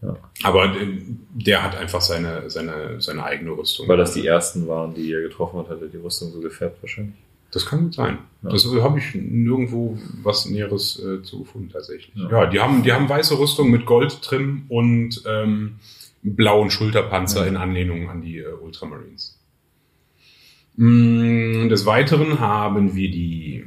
Speaker 2: Ja.
Speaker 3: Aber äh, der hat einfach seine, seine, seine eigene Rüstung.
Speaker 2: Weil das die ersten waren, die er getroffen hat, hat er die Rüstung so gefärbt wahrscheinlich.
Speaker 3: Das kann gut sein.
Speaker 2: Ja.
Speaker 3: Das habe ich nirgendwo was Näheres äh, zu gefunden tatsächlich.
Speaker 2: Ja.
Speaker 3: Ja. die haben die haben weiße Rüstung mit Goldtrim und ähm, blauen Schulterpanzer
Speaker 2: Ja.
Speaker 3: in Anlehnung an die äh, Ultramarines. Mm, Des Weiteren haben wir die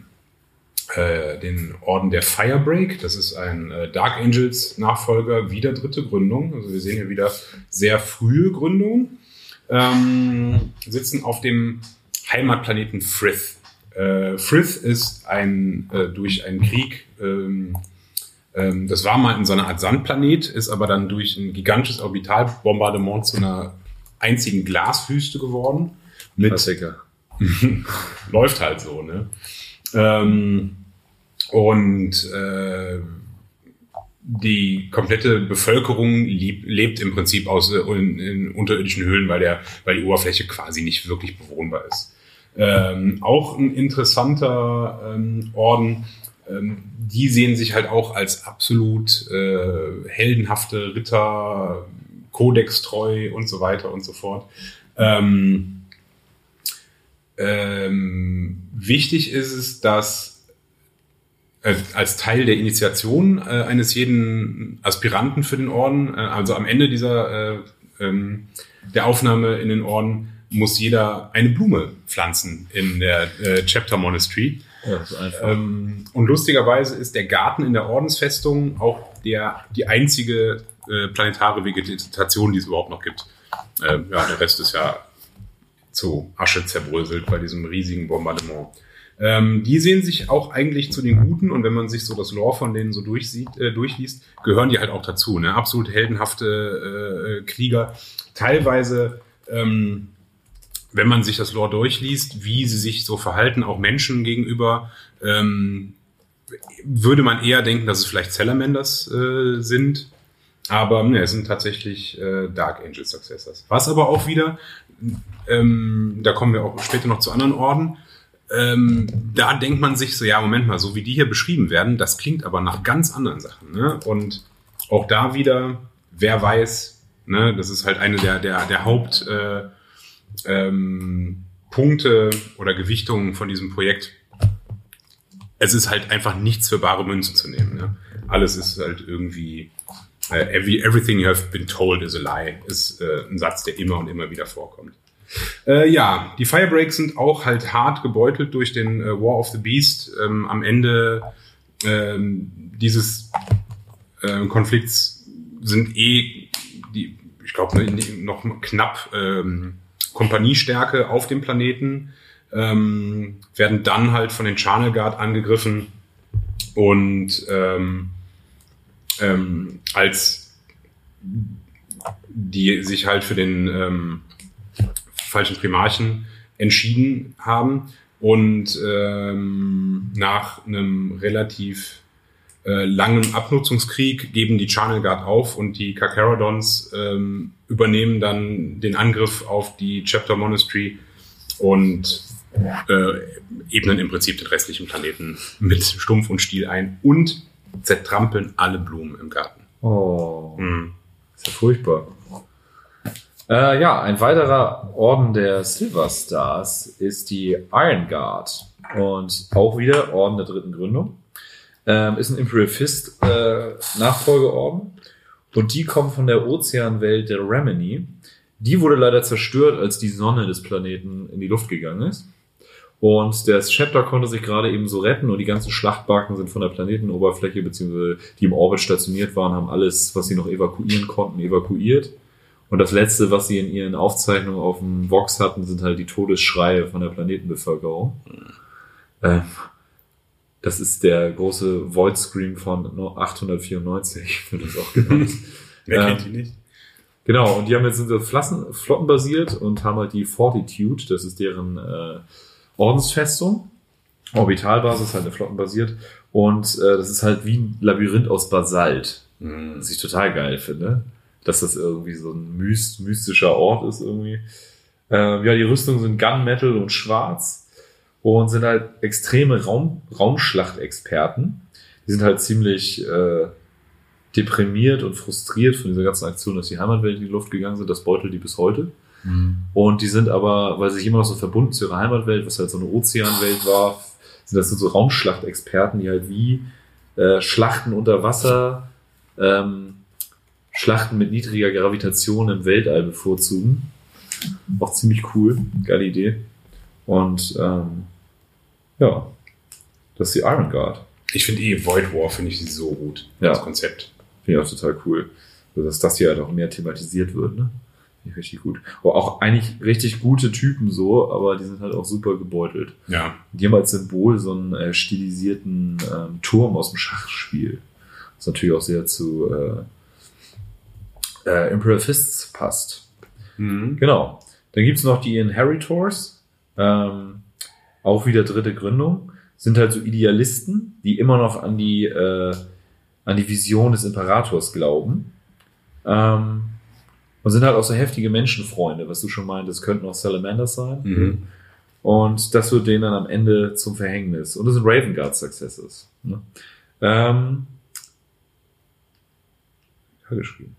Speaker 3: äh, den Orden der Firebreak. Das ist ein äh, Dark Angels Nachfolger, wieder dritte Gründung. Also wir sehen hier wieder sehr frühe Gründungen. Ähm, sitzen auf dem Heimatplaneten Frith. Äh, Frith ist ein äh, durch einen Krieg, ähm, ähm, das war mal in so einer Art Sandplanet, ist aber dann durch ein gigantisches Orbitalbombardement zu einer einzigen Glaswüste geworden. Mit
Speaker 2: Klassiker. *laughs*
Speaker 3: läuft halt so, ne? Ähm, und äh, die komplette Bevölkerung lieb, lebt im Prinzip aus äh, in, in unterirdischen Höhlen, weil der, weil die Oberfläche quasi nicht wirklich bewohnbar ist. Ähm, auch ein interessanter ähm, Orden. Ähm, die sehen sich halt auch als absolut äh, heldenhafte Ritter, kodextreu und so weiter und so fort. Ähm, ähm, wichtig ist es, dass äh, als Teil der Initiation äh, eines jeden Aspiranten für den Orden, äh, also am Ende dieser äh, ähm, der Aufnahme in den Orden, muss jeder eine Blume pflanzen in der äh, Chapter Monastery.
Speaker 2: Ja, ist einfach.
Speaker 3: Ähm, und lustigerweise ist der Garten in der Ordensfestung auch der, die einzige äh, planetare Vegetation, die es überhaupt noch gibt. Ähm, ja, der Rest ist ja zu Asche zerbröselt bei diesem riesigen Bombardement. Ähm, die sehen sich auch eigentlich zu den Guten und wenn man sich so das Lore von denen so durchsieht, äh, durchliest, gehören die halt auch dazu. Ne? Absolut heldenhafte äh, Krieger. Teilweise, ähm, wenn man sich das Lore durchliest, wie sie sich so verhalten, auch Menschen gegenüber, ähm, würde man eher denken, dass es vielleicht Salamanders äh, sind. Aber ne, es sind tatsächlich äh, Dark Angel Successors. Was aber auch wieder, ähm, da kommen wir auch später noch zu anderen Orden, ähm, da denkt man sich so, ja, Moment mal, so wie die hier beschrieben werden, das klingt aber nach ganz anderen Sachen. Ne? Und auch da wieder, wer weiß, ne, das ist halt eine der, der, der Haupt äh, ähm, Punkte oder Gewichtungen von diesem Projekt. Es ist halt einfach nichts für bare Münze zu nehmen. Ne? Alles ist halt irgendwie uh, every, everything you have been told is a lie, ist äh, ein Satz, der immer und immer wieder vorkommt. Äh, ja, die Firebreaks sind auch halt hart gebeutelt durch den äh, War of the Beast. Ähm, am Ende ähm, dieses äh, Konflikts sind eh die, ich glaube, noch knapp ähm, Kompaniestärke auf dem Planeten, ähm, werden dann halt von den Channel Guard angegriffen und ähm, ähm, als die sich halt für den ähm, falschen Primarchen entschieden haben und ähm, nach einem relativ äh, langen Abnutzungskrieg geben die Channel Guard auf und die Kakarodons ähm, übernehmen dann den Angriff auf die Chapter Monastery und äh, ebnen im Prinzip den restlichen Planeten mit Stumpf und Stiel ein und zertrampeln alle Blumen im Garten.
Speaker 2: Oh, mhm. ist ja furchtbar. Äh, ja, ein weiterer Orden der Silver Stars ist die Iron Guard und auch wieder Orden der dritten Gründung. Ähm, ist ein Imperial Fist äh, Nachfolgeorden und die kommen von der Ozeanwelt der Remini. Die wurde leider zerstört, als die Sonne des Planeten in die Luft gegangen ist. Und der Scepter konnte sich gerade eben so retten und die ganzen Schlachtbarken sind von der Planetenoberfläche, beziehungsweise die im Orbit stationiert waren, haben alles, was sie noch evakuieren konnten, evakuiert. Und das letzte, was sie in ihren Aufzeichnungen auf dem Vox hatten, sind halt die Todesschreie von der Planetenbevölkerung. Ähm, das ist der große Void Scream von 894, *laughs* wird das auch genannt. *laughs*
Speaker 3: Wer kennt die nicht?
Speaker 2: Genau, und die haben jetzt sind Flossen, flottenbasiert und haben halt die Fortitude, das ist deren äh, Ordensfestung. Orbitalbasis, halt eine Flottenbasiert. Und äh, das ist halt wie ein Labyrinth aus Basalt. Mhm. Was ich total geil finde. Dass das irgendwie so ein myst mystischer Ort ist irgendwie. Äh, ja, die Rüstungen sind Gunmetal und schwarz und sind halt extreme Raum Raumschlachtexperten. Die sind halt ziemlich äh, deprimiert und frustriert von dieser ganzen Aktion, dass die Heimatwelt in die Luft gegangen sind. Das beutelt die bis heute. Mhm. Und die sind aber, weil sie sich immer noch so verbunden zu ihrer Heimatwelt, was halt so eine Ozeanwelt war, sind das so Raumschlachtexperten, die halt wie äh, Schlachten unter Wasser, ähm, Schlachten mit niedriger Gravitation im Weltall bevorzugen. Auch ziemlich cool, geile Idee. Und ähm, ja, das ist die Iron Guard.
Speaker 3: Ich finde eh Void War, finde ich so gut,
Speaker 2: ja.
Speaker 3: das Konzept.
Speaker 2: Finde ich auch total cool. Also, dass das hier halt auch mehr thematisiert wird, ne? richtig gut. Aber auch eigentlich richtig gute Typen so, aber die sind halt auch super gebeutelt.
Speaker 3: Ja.
Speaker 2: Die haben als Symbol so einen äh, stilisierten ähm, Turm aus dem Schachspiel. Was natürlich auch sehr zu äh, äh, Imperial Fists passt. Mhm. Genau. Dann gibt's noch die Inheritors. Ähm, auch wieder dritte Gründung. Sind halt so Idealisten, die immer noch an die, äh, an die Vision des Imperators glauben. Ähm, und sind halt auch so heftige Menschenfreunde, was du schon meintest, könnten auch Salamanders sein.
Speaker 3: Mhm.
Speaker 2: Und das wird denen dann am Ende zum Verhängnis. Und das sind Raven Guard Successes. Ne? Ähm, ja, geschrieben.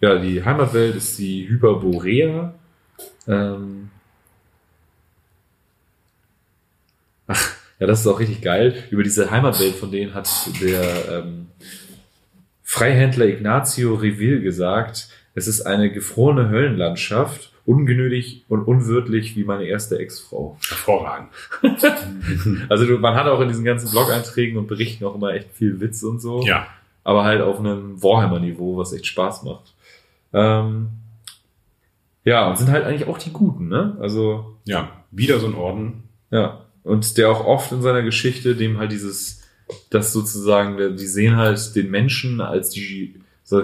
Speaker 2: Ja, die Heimatwelt ist die Hyperborea. Ähm, ach, ja, das ist auch richtig geil. Über diese Heimatwelt von denen hat der ähm, Freihändler Ignazio Reville gesagt, es ist eine gefrorene Höllenlandschaft, ungenötig und unwirtlich wie meine erste Ex-Frau.
Speaker 3: Hervorragend. *laughs*
Speaker 2: also du, man hat auch in diesen ganzen Blog-Einträgen und Berichten auch immer echt viel Witz und so.
Speaker 3: Ja.
Speaker 2: Aber halt auf einem Warhammer-Niveau, was echt Spaß macht. Ähm, ja, und sind halt eigentlich auch die Guten, ne? Also.
Speaker 3: Ja, wieder so ein Orden.
Speaker 2: Ja. Und der auch oft in seiner Geschichte dem halt dieses, das sozusagen, die sehen halt den Menschen als die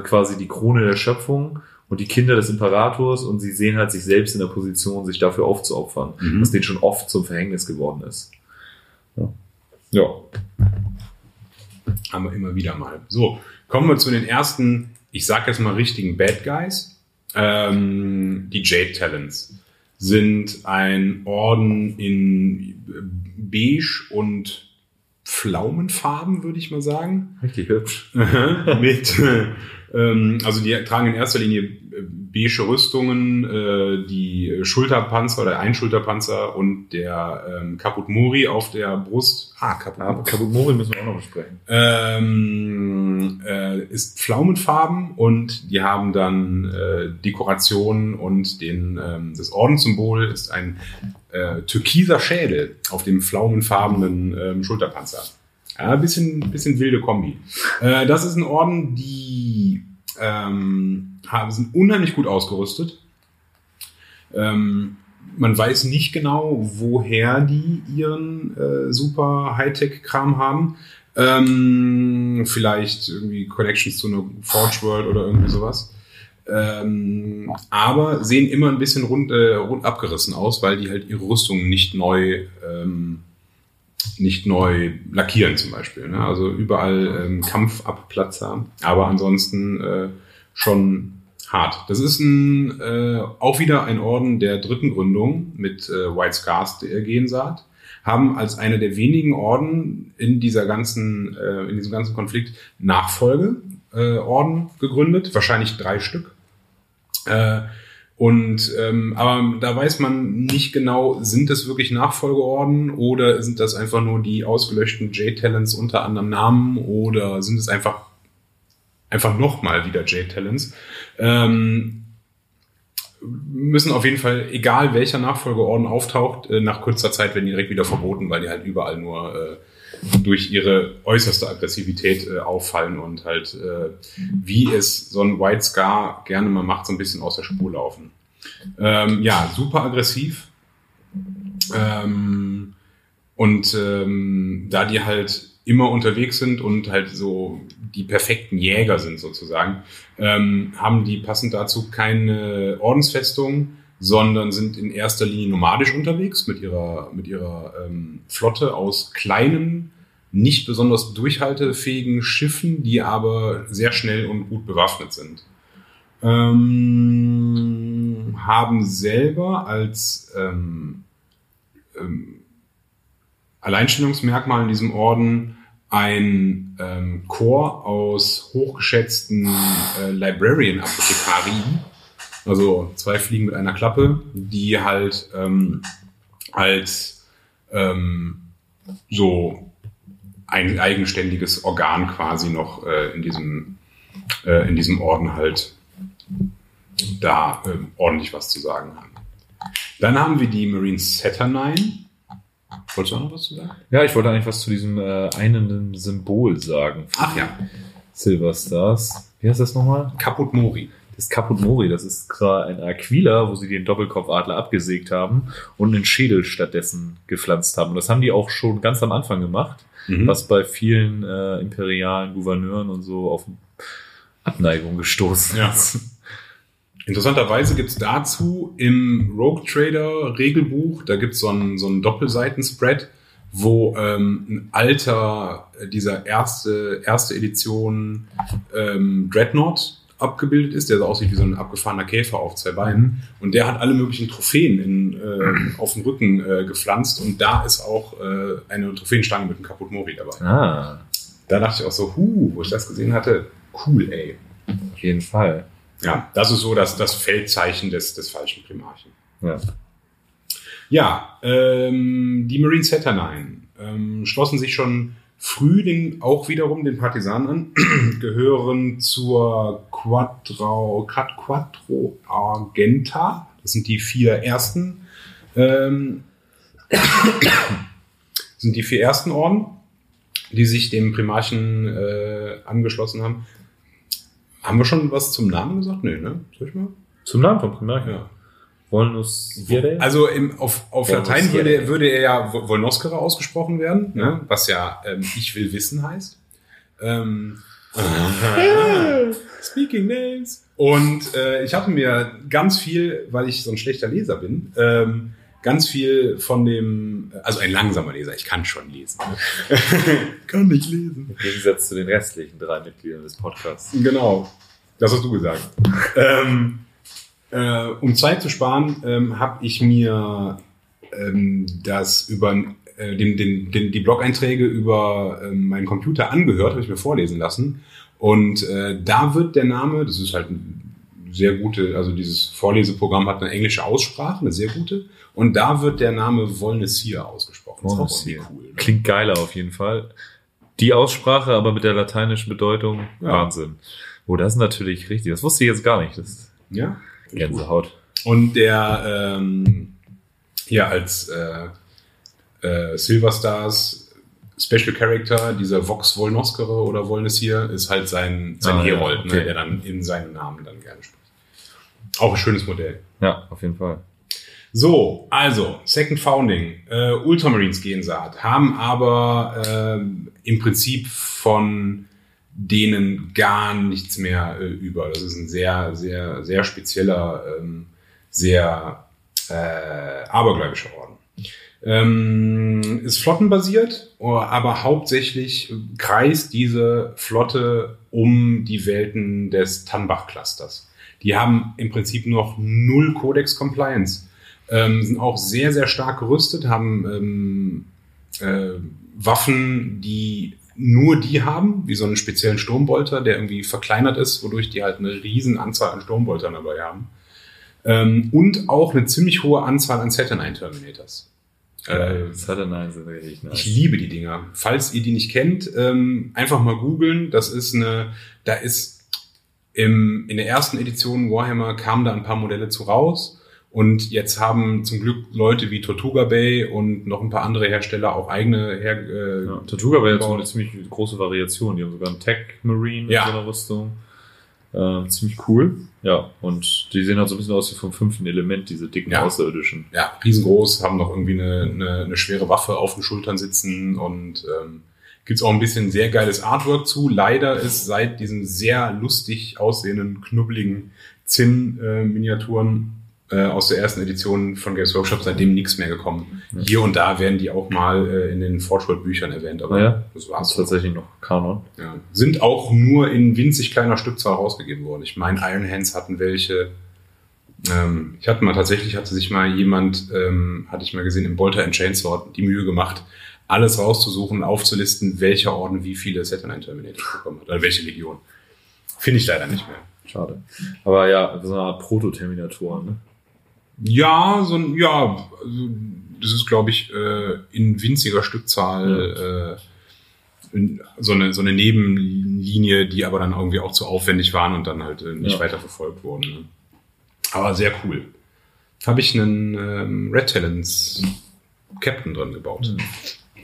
Speaker 2: quasi die Krone der Schöpfung und die Kinder des Imperators und sie sehen halt sich selbst in der Position, sich dafür aufzuopfern, mhm. was denen schon oft zum Verhängnis geworden ist. Ja. ja.
Speaker 3: Haben wir immer wieder mal. So, kommen wir zu den ersten, ich sag jetzt mal richtigen Bad Guys, ähm, die Jade Talents. Sind ein Orden in beige und Pflaumenfarben, würde ich mal sagen.
Speaker 2: Richtig hübsch. *laughs*
Speaker 3: Mit, ähm, also die tragen in erster Linie beige Rüstungen, äh, die Schulterpanzer oder ein Schulterpanzer und der ähm, Kaput Mori auf der Brust.
Speaker 2: Ah, Kaput, ah, Kaput Mori müssen wir auch noch besprechen.
Speaker 3: Ähm, äh, ist Pflaumenfarben und die haben dann äh, Dekorationen und den, ähm, das Ordenssymbol ist ein äh, türkiser Schädel auf dem pflaumenfarbenen ähm, Schulterpanzer. Ja, ein bisschen, bisschen wilde Kombi. Äh, das ist ein Orden, die ähm, haben, sind unheimlich gut ausgerüstet. Ähm, man weiß nicht genau, woher die ihren äh, super Hightech-Kram haben. Ähm, vielleicht irgendwie Connections zu einer Forge World oder irgendwie sowas. Ähm, aber sehen immer ein bisschen rund, äh, rund abgerissen aus, weil die halt ihre Rüstung nicht neu ähm, nicht neu lackieren zum Beispiel. Ne? Also überall ähm, Kampfabplatzer, aber ansonsten äh, schon hart. Das ist ein, äh, auch wieder ein Orden der dritten Gründung mit äh, White Scars der Gensaat haben als eine der wenigen Orden in dieser ganzen, äh, in diesem ganzen Konflikt Nachfolgeorden äh, gegründet, wahrscheinlich drei Stück. Äh, und ähm, aber da weiß man nicht genau, sind es wirklich Nachfolgeorden oder sind das einfach nur die ausgelöschten J-Talents unter anderem Namen oder sind es einfach einfach nochmal wieder J-Talents? Ähm, müssen auf jeden Fall, egal welcher Nachfolgeorden auftaucht, äh, nach kurzer Zeit werden die direkt wieder verboten, weil die halt überall nur äh, durch ihre äußerste Aggressivität äh, auffallen und halt, äh, wie es so ein White Scar gerne mal macht, so ein bisschen aus der Spur laufen. Ähm, ja, super aggressiv. Ähm, und ähm, da die halt immer unterwegs sind und halt so die perfekten Jäger sind sozusagen, ähm, haben die passend dazu keine Ordensfestung, sondern sind in erster Linie nomadisch unterwegs mit ihrer, mit ihrer ähm, Flotte aus kleinen, nicht besonders durchhaltefähigen Schiffen, die aber sehr schnell und gut bewaffnet sind. Ähm, haben selber als ähm, ähm, Alleinstellungsmerkmal in diesem Orden ein ähm, Chor aus hochgeschätzten äh, Librarian-Apothekari, also zwei Fliegen mit einer Klappe, die halt ähm, als ähm, so ein eigenständiges Organ quasi noch äh, in diesem äh, in diesem Orden halt da äh, ordentlich was zu sagen haben. Dann haben wir die Marine Saturnine. Wolltest du auch noch was zu sagen?
Speaker 2: Ja, ich wollte eigentlich was zu diesem äh, einen Symbol sagen.
Speaker 3: Ach ja.
Speaker 2: Silver Stars. Wie heißt das nochmal?
Speaker 3: Kaput Mori
Speaker 2: das Kaput Mori, das ist zwar ein Aquila, wo sie den Doppelkopfadler abgesägt haben und einen Schädel stattdessen gepflanzt haben. Und das haben die auch schon ganz am Anfang gemacht, mhm. was bei vielen äh, imperialen Gouverneuren und so auf Abneigung gestoßen
Speaker 3: ja. ist. Interessanterweise gibt's dazu im Rogue Trader Regelbuch, da gibt's so einen, so einen Doppelseiten-Spread, wo ähm, ein alter, dieser erste, erste Edition ähm, Dreadnought abgebildet ist, der so aussieht wie so ein abgefahrener Käfer auf zwei Beinen. Mhm. Und der hat alle möglichen Trophäen in, äh, auf dem Rücken äh, gepflanzt. Und da ist auch äh, eine Trophäenstange mit einem Kaput Mori dabei.
Speaker 2: Ah.
Speaker 3: Da dachte ich auch so, huh, wo ich das gesehen hatte, cool, ey.
Speaker 2: Auf jeden Fall.
Speaker 3: Ja, das ist so das, das Feldzeichen des, des falschen Primarchen.
Speaker 2: Ja.
Speaker 3: Ja, ähm, die Marine Saturnine ähm, schlossen sich schon früh den, auch wiederum den Partisanen an, *clears throat* gehören zur Quattro, Quattro Argenta. Das sind die vier ersten, ähm, *clears throat* sind die vier ersten Orden, die sich dem Primarchen äh, angeschlossen haben. Haben wir schon was zum Namen gesagt? Nee, ne? Soll ich mal?
Speaker 2: Zum Namen vom Primarchen?
Speaker 3: Ja.
Speaker 2: Volnus
Speaker 3: Also im, auf, auf Latein würde, würde er ja Volnoscere ausgesprochen werden, ne? was ja ähm, ich will wissen heißt. Ähm, *laughs* Speaking Names. Und äh, ich hatte mir ganz viel, weil ich so ein schlechter Leser bin, ähm, ganz viel von dem, also ein langsamer Leser, ich kann schon lesen. *laughs*
Speaker 2: kann nicht lesen. Im Gegensatz zu den restlichen drei Mitgliedern des Podcasts.
Speaker 3: Genau, das hast du gesagt. ähm, Äh, um Zeit zu sparen, ähm, habe ich mir ähm, das über äh, den, den, den, die Blog-Einträge über ähm, meinen Computer angehört, habe ich mir vorlesen lassen. Und äh, da wird der Name, das ist halt ein sehr gute, also dieses Vorleseprogramm hat eine englische Aussprache, eine sehr gute. Und da wird der Name Wollnessier ausgesprochen. Das ist auch cool. Ne?
Speaker 2: Klingt geiler auf jeden Fall. Die Aussprache, aber mit der lateinischen Bedeutung,
Speaker 3: Ja.
Speaker 2: Wahnsinn. Oh, das ist natürlich richtig. Das wusste ich jetzt gar nicht. Das
Speaker 3: Ja. gut.
Speaker 2: Gänsehaut.
Speaker 3: Und der ähm, hier als äh, äh, Silver Stars Special Character, dieser Vox Wolnoskere oder Wollnessier, ist halt sein, sein
Speaker 2: Ah, ja,
Speaker 3: Herold,
Speaker 2: okay.
Speaker 3: ne, der dann in seinem Namen dann gerne spricht. Auch ein schönes Modell.
Speaker 2: Ja, auf jeden Fall.
Speaker 3: So, also, Second Founding, äh, Ultramarines gehen Saat, haben aber ähm, im Prinzip von denen gar nichts mehr äh, über. Das ist ein sehr, sehr, sehr spezieller, ähm, sehr äh, abergläubischer Orden. Ähm, ist flottenbasiert, oh, aber hauptsächlich kreist diese Flotte um die Welten des Tanbach-Clusters. Die haben im Prinzip noch null Codex Compliance, ähm, sind auch sehr, sehr stark gerüstet, haben ähm, äh, Waffen, die nur die haben, wie so einen speziellen Sturmbolter, der irgendwie verkleinert ist, wodurch die halt eine riesen Anzahl an Sturmboltern dabei haben. Ähm, und auch eine ziemlich hohe Anzahl an Saturnine Terminators. Äh,
Speaker 2: Saturnine sind richtig nice.
Speaker 3: ich liebe die Dinger. Falls ihr die nicht kennt, ähm, einfach mal googeln. Das ist eine, da ist im, in der ersten Edition Warhammer kamen da ein paar Modelle zu raus. Und jetzt haben zum Glück Leute wie Tortuga Bay und noch ein paar andere Hersteller auch eigene her, äh,
Speaker 2: Ja, Tortuga war jetzt so eine ziemlich große Variation. Die haben sogar einen Tech Marine
Speaker 3: Ja.
Speaker 2: in so einer Rüstung. Äh, ziemlich cool. Ja, und die sehen halt so ein bisschen aus wie vom fünften Element, diese dicken
Speaker 3: Ja.
Speaker 2: Außerirdischen.
Speaker 3: ja, riesengroß, haben noch irgendwie eine, eine, eine schwere Waffe auf den Schultern sitzen und ähm, gibt's auch ein bisschen sehr geiles Artwork zu. Leider ist seit diesen sehr lustig aussehenden, knubbeligen Zinn-Miniaturen äh, aus der ersten Edition von Games Workshop seitdem nichts mehr gekommen. Hier und da werden die auch mal äh, in den Forge World Büchern erwähnt, aber
Speaker 2: Ja.
Speaker 3: das
Speaker 2: Das ist
Speaker 3: war's.
Speaker 2: tatsächlich noch Kanon.
Speaker 3: Ja. Sind auch nur in winzig kleiner Stückzahl rausgegeben worden. Ich meine, Iron Hands hatten welche. Ähm, ich hatte mal tatsächlich, hatte sich mal jemand, ähm, hatte ich mal gesehen, im Bolter and Chainsword die Mühe gemacht, alles rauszusuchen, aufzulisten, welcher Orden wie viele Saturnine Terminators bekommen hat. Oder welche Legion. Finde ich leider nicht mehr.
Speaker 2: Schade. Aber ja, so eine Art Proto-Terminatoren, ne?
Speaker 3: Ja, so ein, ja, also, das ist, glaube ich, äh, in winziger Stückzahl äh, in- so, eine, so eine Nebenlinie, die aber dann irgendwie auch zu aufwendig waren und dann halt äh, nicht
Speaker 2: Ja.
Speaker 3: weiter verfolgt wurden. Ne? Aber sehr cool. Habe ich einen ähm, Red Talents Captain drin gebaut.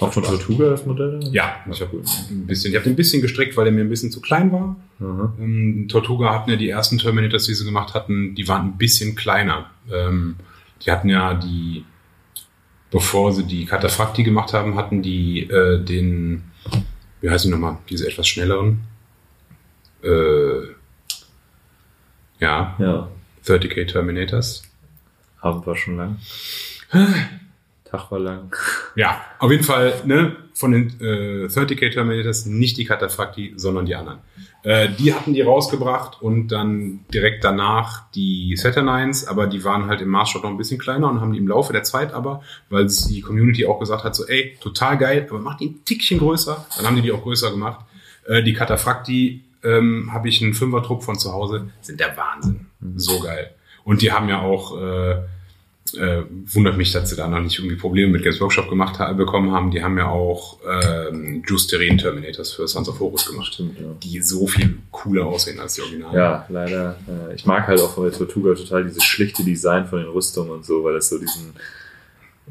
Speaker 2: Auch von Tortuga das Modell?
Speaker 3: Ja, ich habe ein bisschen, ich habe den ein bisschen gestrickt, weil er mir ein bisschen zu klein war.
Speaker 2: Mhm.
Speaker 3: Ähm, Tortuga hatten ja die ersten Terminators, die sie gemacht hatten, die waren ein bisschen kleiner. Ähm, die hatten ja die, bevor sie die Cataphracti gemacht haben, hatten die äh, den, wie heißen die nochmal, diese etwas schnelleren, äh, ja,
Speaker 2: Ja,
Speaker 3: 30k Terminators.
Speaker 2: haben wir schon lang. *laughs* Tag war lang.
Speaker 3: Ja, auf jeden Fall, ne, von den äh, 30k Terminators nicht die Cataphracti, sondern die anderen. Äh, die hatten die rausgebracht und dann direkt danach die Saturnines, aber die waren halt im Maßstab noch ein bisschen kleiner und haben die im Laufe der Zeit aber, weil die Community auch gesagt hat, so ey, total geil, aber mach die ein Tickchen größer, dann haben die die auch größer gemacht. Äh, die Cataphracti ähm, habe ich einen Fünfertrupp von zu Hause, sind der Wahnsinn. So geil. Und die haben ja auch äh, äh, wundert mich, dass sie da noch nicht irgendwie Probleme mit Games Workshop gemacht ha bekommen haben. Die haben ja auch ähm, Justerin Terminators für Sons of Horus gemacht,
Speaker 2: Stimmt, ja.
Speaker 3: die so viel cooler aussehen als die Originalen.
Speaker 2: Ja, leider. Äh, ich mag halt auch von der Tortuga total dieses schlichte Design von den Rüstungen und so, weil das so diesen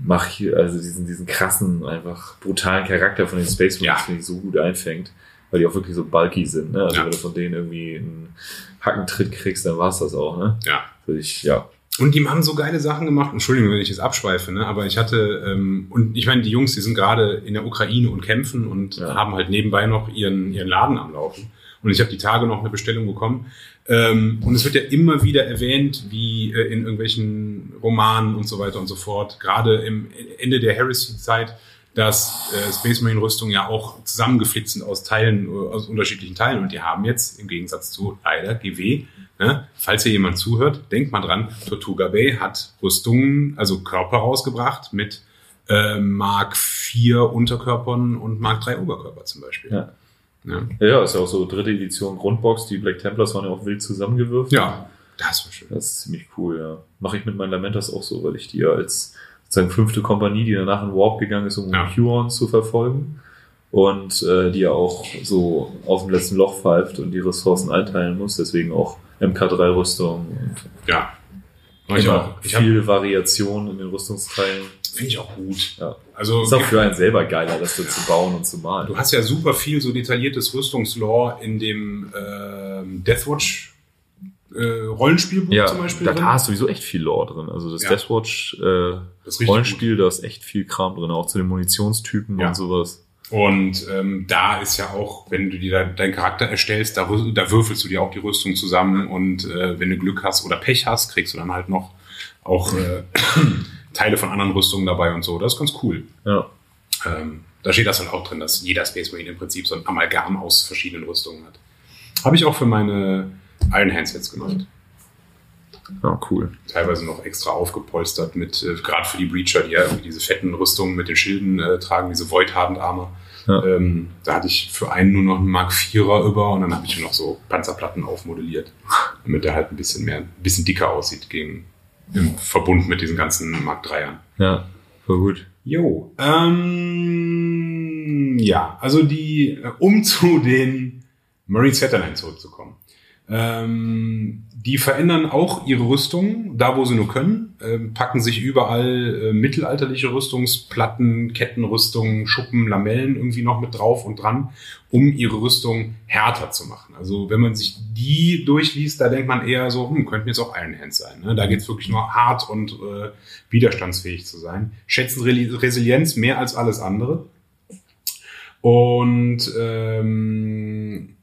Speaker 2: mach also diesen diesen krassen einfach brutalen Charakter von den Space Marines
Speaker 3: Ja.
Speaker 2: finde ich so gut einfängt, weil die auch wirklich so bulky sind. Ne? Also
Speaker 3: Ja.
Speaker 2: wenn du von denen irgendwie einen Hackentritt kriegst, dann war's das auch. Ne?
Speaker 3: ja.
Speaker 2: Würde ich ja
Speaker 3: Und die haben so geile Sachen gemacht. Entschuldigung, wenn ich jetzt abschweife, ne? aber ich hatte, ähm, und ich meine, die Jungs, die sind gerade in der Ukraine und kämpfen und
Speaker 2: Ja.
Speaker 3: haben halt nebenbei noch ihren, ihren Laden am Laufen. Und ich habe die Tage noch eine Bestellung bekommen. Ähm, und es wird ja immer wieder erwähnt, wie äh, in irgendwelchen Romanen und so weiter und so fort, gerade im Ende der Heresy-Zeit, dass äh, Space Marine Rüstungen ja auch zusammengeflitzt sind aus Teilen, äh, aus unterschiedlichen Teilen. Und die haben jetzt im Gegensatz zu leider GW Ne? Falls hier jemand zuhört, denkt mal dran, Tortuga Bay hat Rüstungen, also Körper rausgebracht mit äh, Mark 4 Unterkörpern und Mark 3 Oberkörper zum Beispiel.
Speaker 2: Ja.
Speaker 3: Ja,
Speaker 2: Ja, ist ja auch so dritte Edition Grundbox. Die Black Templars waren ja auch wild zusammengewürfelt.
Speaker 3: ja das war schön.
Speaker 2: Das ist ziemlich cool, ja. Mache ich mit meinen Lamentas auch so, weil ich die ja als sozusagen fünfte Kompanie, die danach in Warp gegangen ist, um
Speaker 3: Ja.
Speaker 2: Huron zu verfolgen. Und äh, die ja auch so aus dem letzten Loch pfeift und die Ressourcen einteilen muss. Deswegen auch MK3-Rüstung und
Speaker 3: Ja. Ich
Speaker 2: immer
Speaker 3: auch. Ich hab-
Speaker 2: viel Variation in den Rüstungsteilen.
Speaker 3: Finde ich auch gut.
Speaker 2: Ja.
Speaker 3: Also
Speaker 2: Ist auch für einen selber geiler, das dann zu bauen und zu malen.
Speaker 3: Du hast ja super viel so detailliertes Rüstungslore in dem ähm, Deathwatch äh, Rollenspielbuch
Speaker 2: ja,
Speaker 3: zum Beispiel.
Speaker 2: da,
Speaker 3: drin.
Speaker 2: da hast du sowieso echt viel Lore drin. Also das
Speaker 3: Ja.
Speaker 2: Deathwatch äh,
Speaker 3: Das ist
Speaker 2: Rollenspiel, da ist echt viel Kram drin, auch zu den Munitionstypen
Speaker 3: Ja.
Speaker 2: und sowas.
Speaker 3: Und ähm, da ist ja auch, wenn du dir deinen Charakter erstellst, da, da würfelst du dir auch die Rüstung zusammen und äh, wenn du Glück hast oder Pech hast, kriegst du dann halt noch auch äh, *clears throat* Teile von anderen Rüstungen dabei und so. Das ist ganz cool.
Speaker 2: Ja.
Speaker 3: Ähm, da steht das halt auch drin, dass jeder Space Marine im Prinzip so ein Amalgam aus verschiedenen Rüstungen hat. Habe ich auch für meine Iron Hand Sets gemacht.
Speaker 2: Ja, cool.
Speaker 3: Teilweise noch extra aufgepolstert mit, äh, gerade für die Breacher, die ja irgendwie diese fetten Rüstungen mit den Schilden äh, tragen, diese Void Armor.
Speaker 2: Ja.
Speaker 3: Ähm, da hatte ich für einen nur noch einen Mark 4er über und dann habe ich noch so Panzerplatten aufmodelliert, *laughs* damit der halt ein bisschen mehr, ein bisschen dicker aussieht gegen, im Verbund mit diesen ganzen Mark 3ern.
Speaker 2: Ja, voll gut.
Speaker 3: Jo, ähm, ja, also die, äh, um zu den Marine Satellite zurückzukommen. Ähm, die verändern auch ihre Rüstung, da wo sie nur können, ähm, packen sich überall äh, mittelalterliche Rüstungsplatten, Kettenrüstungen, Schuppen, Lamellen irgendwie noch mit drauf und dran, um ihre Rüstung härter zu machen. Also wenn man sich die durchliest, da denkt man eher so, hm, könnten jetzt auch Iron Hands sein. Ne? Da geht's wirklich nur hart und äh, widerstandsfähig zu sein. Schätzen Reli- Resilienz mehr als alles andere. Und ähm,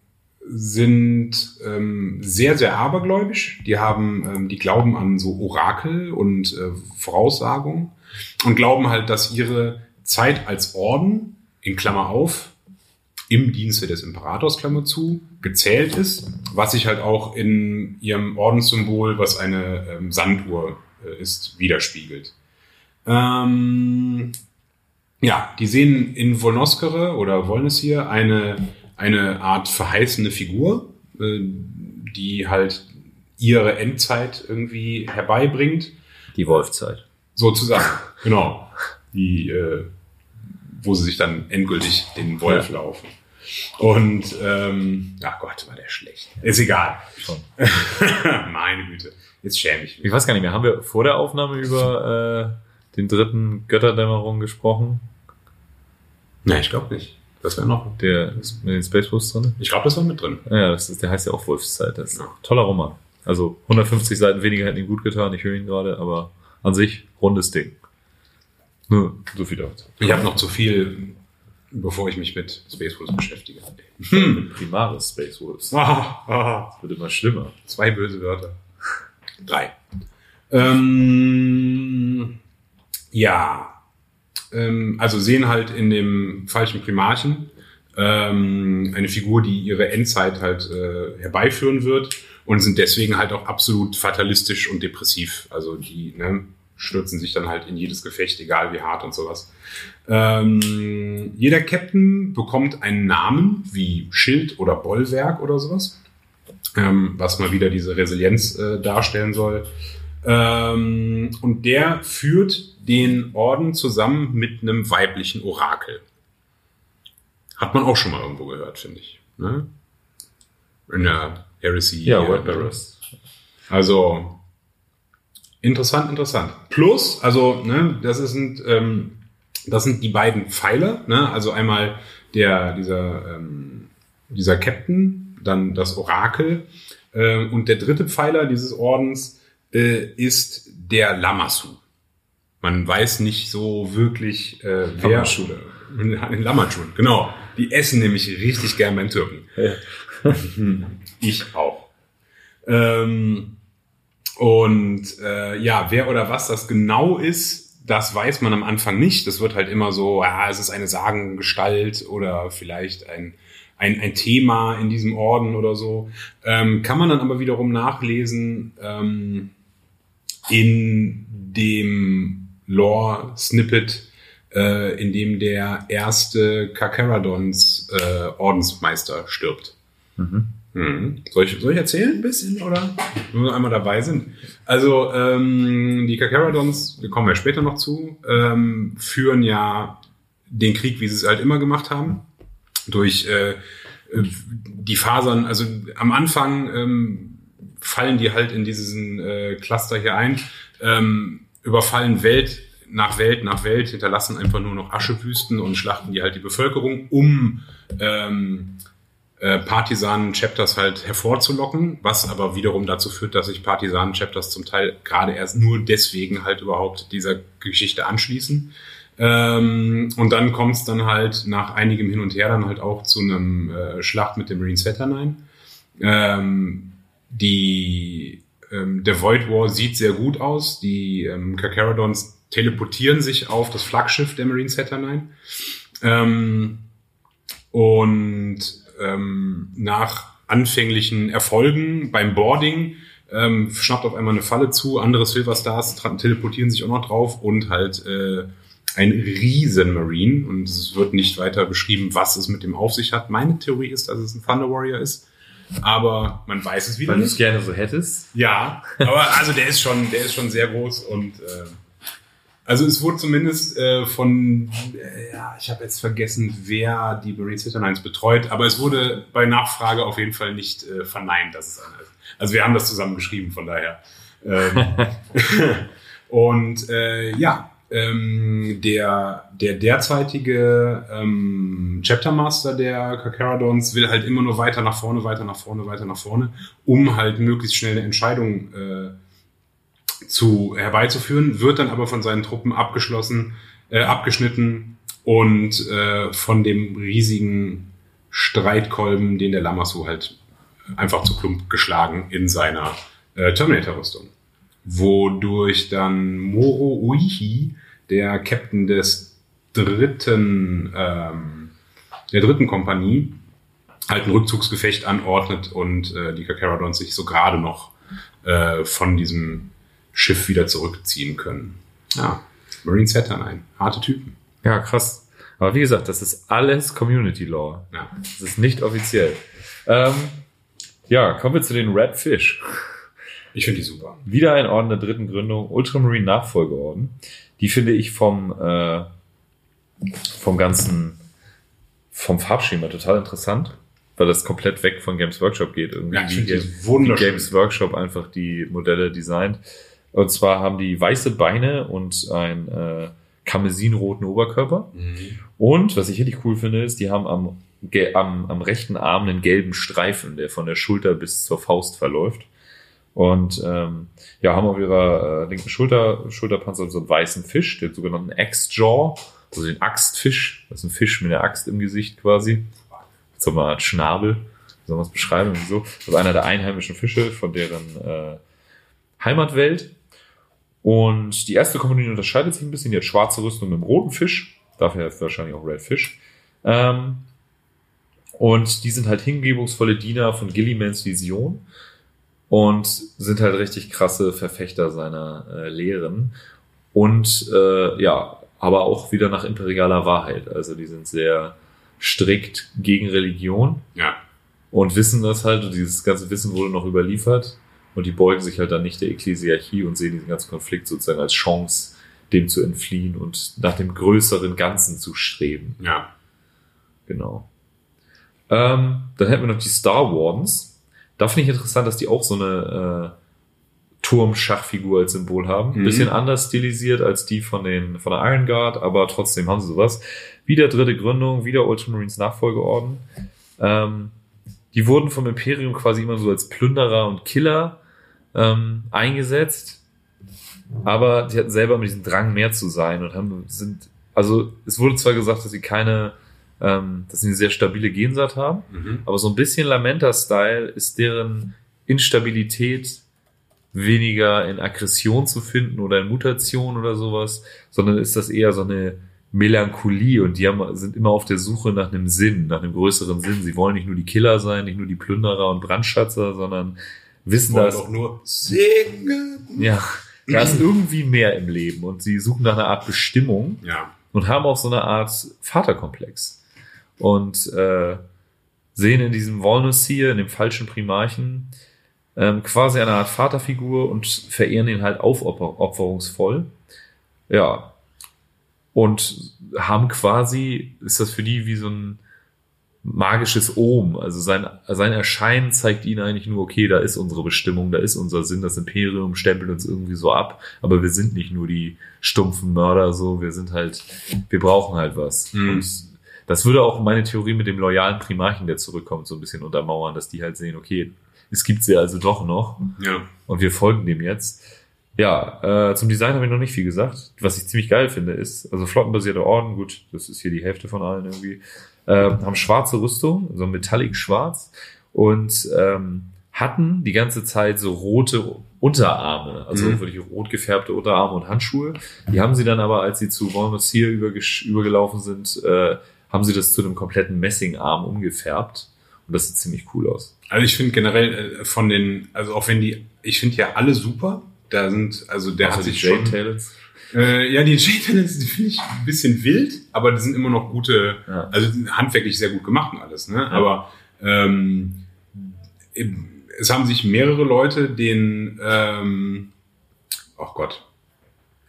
Speaker 3: sind ähm, sehr, sehr abergläubisch. Die haben, ähm, die glauben an so Orakel und äh, Voraussagung und glauben halt, dass ihre Zeit als Orden, in Klammer auf, im Dienste des Imperators, Klammer zu, gezählt ist, was sich halt auch in ihrem Ordenssymbol, was eine ähm, Sanduhr äh, ist, widerspiegelt. Ähm, ja, die sehen in Volnoskere oder Volnesir eine, eine Art verheißene Figur, äh, die halt ihre Endzeit irgendwie herbeibringt.
Speaker 2: Die Wolfzeit.
Speaker 3: Sozusagen, genau. Die, äh, wo sie sich dann endgültig den Wolf
Speaker 2: Ja.
Speaker 3: laufen. Und, ähm, ach Gott, war der schlecht. Ist egal.
Speaker 2: Schon. *laughs*
Speaker 3: Meine Güte. Jetzt schäme ich mich.
Speaker 2: Ich weiß gar nicht mehr, haben wir vor der Aufnahme über äh, den dritten Götterdämmerung gesprochen?
Speaker 3: Nein, ich glaube nicht. Das wäre noch.
Speaker 2: Der ist mit den Spacebooks drin?
Speaker 3: Ich glaube, das war mit drin.
Speaker 2: Ja, das ist, der heißt ja auch Wolfszeit. Das ist ein toller Roman. Also 150 Seiten weniger hätten ihm gut getan, ich höre ihn gerade, aber an sich rundes Ding. Nur so viel dazu.
Speaker 3: Ich habe noch zu viel, bevor ich mich mit Space Wolves beschäftige. Hm.
Speaker 2: Primaris Space Wolves.
Speaker 3: Ah, ah,
Speaker 2: Das wird immer schlimmer.
Speaker 3: zwei böse Wörter. Drei. Ähm, ja. Ähm, also sehen halt in dem falschen Primarchen ähm, eine Figur, die ihre Endzeit halt äh, herbeiführen wird und sind deswegen halt auch absolut fatalistisch und depressiv. Also die ne, stürzen sich dann halt in jedes Gefecht, egal wie hart und sowas. Ähm, jeder Captain bekommt einen Namen wie Schild oder Bollwerk oder sowas, ähm, was mal wieder diese Resilienz äh, darstellen soll. Ähm, und der führt den Orden zusammen mit einem weiblichen Orakel. Hat man auch schon mal irgendwo gehört, finde ich. Ne? In der Heresy.
Speaker 2: Ja, Wordbearers.
Speaker 3: also interessant, interessant. Plus, also ne, das ist ein, ähm, das sind die beiden Pfeiler. Ne? Also einmal der dieser ähm, dieser Captain, dann das Orakel ähm, und der dritte Pfeiler dieses Ordens äh, ist der Lamassu. Man weiß nicht so wirklich, äh, wer.
Speaker 2: Lamassu.
Speaker 3: Lamassu, genau. Die essen nämlich richtig gern beim Türken. *laughs* Ich auch. Ähm, und äh, ja, wer oder was das genau ist, das weiß man am Anfang nicht. Das wird halt immer so, ah, es ist eine Sagengestalt oder vielleicht ein ein, ein Thema in diesem Orden oder so. Ähm, kann man dann aber wiederum nachlesen ähm, in dem Lore-Snippet, äh, in dem der erste Kakaradons äh, Ordensmeister stirbt.
Speaker 2: Mhm.
Speaker 3: Mhm. Soll, ich, soll ich erzählen ein bisschen, oder? Wenn wir einmal dabei sind. Also, ähm, die Kakaradons, wir kommen ja später noch zu, ähm, führen ja den Krieg, wie sie es halt immer gemacht haben. Durch äh, die Fasern, also am Anfang ähm, fallen die halt in diesen äh, Cluster hier ein, ähm, überfallen Welt nach Welt nach Welt, hinterlassen einfach nur noch Aschewüsten und schlachten die halt die Bevölkerung, um ähm, äh, Partisanen-Chapters halt hervorzulocken, was aber wiederum dazu führt, dass sich Partisanen-Chapters zum Teil gerade erst nur deswegen halt überhaupt dieser Geschichte anschließen. Ähm, und dann kommt es dann halt nach einigem Hin und Her dann halt auch zu einem äh, Schlacht mit dem Marine Saturnine. Ähm, die, ähm, der Void War sieht sehr gut aus. Die ähm, Kakaradons teleportieren sich auf das Flaggschiff der Marine Saturnine. Ähm, und ähm, nach anfänglichen Erfolgen beim Boarding ähm, schnappt auf einmal eine Falle zu, andere Silver Stars teleportieren sich auch noch drauf und halt äh, ein riesen Marine und es wird nicht weiter beschrieben, was es mit dem auf sich hat. Meine Theorie ist, dass es ein Thunder Warrior ist, aber man weiß es wieder
Speaker 2: Weil du es gerne so hättest.
Speaker 3: Ja, aber also der ist schon, der ist schon sehr groß und äh, also es wurde zumindest äh, von, äh, ja, ich habe jetzt vergessen, wer die Marine Saturnines betreut, aber es wurde bei Nachfrage auf jeden Fall nicht äh, verneint, dass es einer ist. Also wir haben das zusammen geschrieben, von daher. Ähm, *laughs* *laughs* und äh, ja, ähm, der, der derzeitige ähm, Chapter Master der Kakaradons will halt immer nur weiter nach vorne, weiter nach vorne, weiter nach vorne, um halt möglichst schnell eine Entscheidung äh, zu herbeizuführen, wird dann aber von seinen Truppen abgeschlossen, äh, abgeschnitten und äh, von dem riesigen Streitkolben, den der Lamassu halt einfach zu Klump geschlagen in seiner äh, Terminator-Rüstung. Wodurch dann Moro Uihi, der Captain des dritten, ähm, der dritten Kompanie, halt ein Rückzugsgefecht anordnet und äh, die Kakaradons sich so gerade noch äh, von diesem Schiff wieder zurückziehen können. Ja, Marine Saturnine, harte Typen.
Speaker 2: Ja, krass. Aber wie gesagt, das ist alles Community Law.
Speaker 3: Ja.
Speaker 2: Das ist nicht offiziell. Ähm, ja, kommen wir zu den Red Fish.
Speaker 3: Ich finde die super.
Speaker 2: Wieder ein Orden der dritten Gründung, Ultramarine Nachfolgeorden. Die finde ich vom, äh, vom ganzen, vom Farbschema total interessant, weil das komplett weg von Games Workshop geht. Irgendwie
Speaker 3: Ja, ich
Speaker 2: wie, wie. Games Workshop einfach die Modelle designt. Und zwar haben die weiße Beine und einen äh, kamesinroten Oberkörper. Und was ich richtig cool finde, ist, die haben am, am, am rechten Arm einen gelben Streifen, der von der Schulter bis zur Faust verläuft. Und ähm, ja, haben auf ihrer äh, linken Schulter, Schulterpanzer so einen weißen Fisch, den sogenannten Axe-Jaw, also den Axtfisch. Das ist ein Fisch mit einer Axt im Gesicht quasi. So eine Art Schnabel. Wie soll man es beschreiben? So. Das ist einer der einheimischen Fische von deren äh, Heimatwelt. Und die erste Kompanie unterscheidet sich ein bisschen. Die hat schwarze Rüstung mit einem roten Fisch. Dafür wahrscheinlich auch Red Fish. Ähm, und die sind halt hingebungsvolle Diener von Gillimans Vision und sind halt richtig krasse Verfechter seiner äh, Lehren. Und äh, ja, aber auch wieder nach imperialer Wahrheit. Also die sind sehr strikt gegen Religion
Speaker 3: Ja,
Speaker 2: und wissen das halt. Und dieses ganze Wissen wurde noch überliefert. Und die beugen sich halt dann nicht der Ekklesiarchie und sehen diesen ganzen Konflikt sozusagen als Chance, dem zu entfliehen und nach dem größeren Ganzen zu streben.
Speaker 3: ja.
Speaker 2: Genau. Ähm, dann hätten wir noch die Star Wardens. Da finde ich interessant, dass die auch so eine äh, Turmschachfigur als Symbol haben.
Speaker 3: Mhm.
Speaker 2: Bisschen anders stilisiert als die von, den, von der Iron Guard, aber trotzdem haben sie sowas. Wieder dritte Gründung, wieder Ultramarines Nachfolgeorden. Ähm, die wurden vom Imperium quasi immer so als Plünderer und Killer ähm, eingesetzt. Aber die hatten selber immer diesen Drang, mehr zu sein und haben, sind, also es wurde zwar gesagt, dass sie keine, ähm, dass sie eine sehr stabile Gensaat haben,
Speaker 3: Mhm.
Speaker 2: aber so ein bisschen Lamenta-Style ist deren Instabilität weniger in Aggression zu finden oder in Mutation oder sowas, sondern ist das eher so eine Melancholie und die haben, sind immer auf der Suche nach einem Sinn, nach einem größeren Sinn. Sie wollen nicht nur die Killer sein, nicht nur die Plünderer und Brandschatzer, sondern wissen,
Speaker 3: Wollen
Speaker 2: dass
Speaker 3: doch nur singen.
Speaker 2: ja, da ist irgendwie mehr im Leben und sie suchen nach einer Art Bestimmung
Speaker 3: Ja.
Speaker 2: und haben auch so eine Art Vaterkomplex und äh, sehen in diesem Walnuss hier, in dem falschen Primarchen, ähm, quasi eine Art Vaterfigur und verehren ihn halt aufopferungsvoll. Ja. Und haben quasi, ist das für die wie so ein magisches Ohm. Also sein, sein Erscheinen zeigt ihnen eigentlich nur, okay, da ist unsere Bestimmung, da ist unser Sinn, das Imperium stempelt uns irgendwie so ab, aber wir sind nicht nur die stumpfen Mörder so, wir sind halt, wir brauchen halt was.
Speaker 3: Mhm.
Speaker 2: Und das würde auch meine Theorie mit dem loyalen Primarchen, der zurückkommt, so ein bisschen untermauern, dass die halt sehen, okay, es gibt sie also doch noch
Speaker 3: Ja.
Speaker 2: und wir folgen dem jetzt. Ja, äh, zum Design habe ich noch nicht viel gesagt. Was ich ziemlich geil finde, ist, also flottenbasierte Orden, gut, das ist hier die Hälfte von allen irgendwie, ähm, haben schwarze Rüstung, so metallic schwarz und ähm, hatten die ganze Zeit so rote Unterarme, also
Speaker 3: Mhm.
Speaker 2: wirklich rot gefärbte Unterarme und Handschuhe. Die haben sie dann aber, als sie zu Volnus-Hier übergesch- übergelaufen sind, äh, haben sie das zu einem kompletten Messingarm umgefärbt. Und das sieht ziemlich cool aus.
Speaker 3: Also ich finde generell äh, von den, also auch wenn die, ich finde ja alle super. Da sind, also der
Speaker 2: Außer
Speaker 3: hat sich schon. Äh, ja, die *laughs* J-Talents, die finde ich ein bisschen wild, aber die sind immer noch gute,
Speaker 2: Ja.
Speaker 3: also handwerklich sehr gut gemacht und alles, ne? Aber ähm, es haben sich mehrere Leute den, ähm, oh Gott,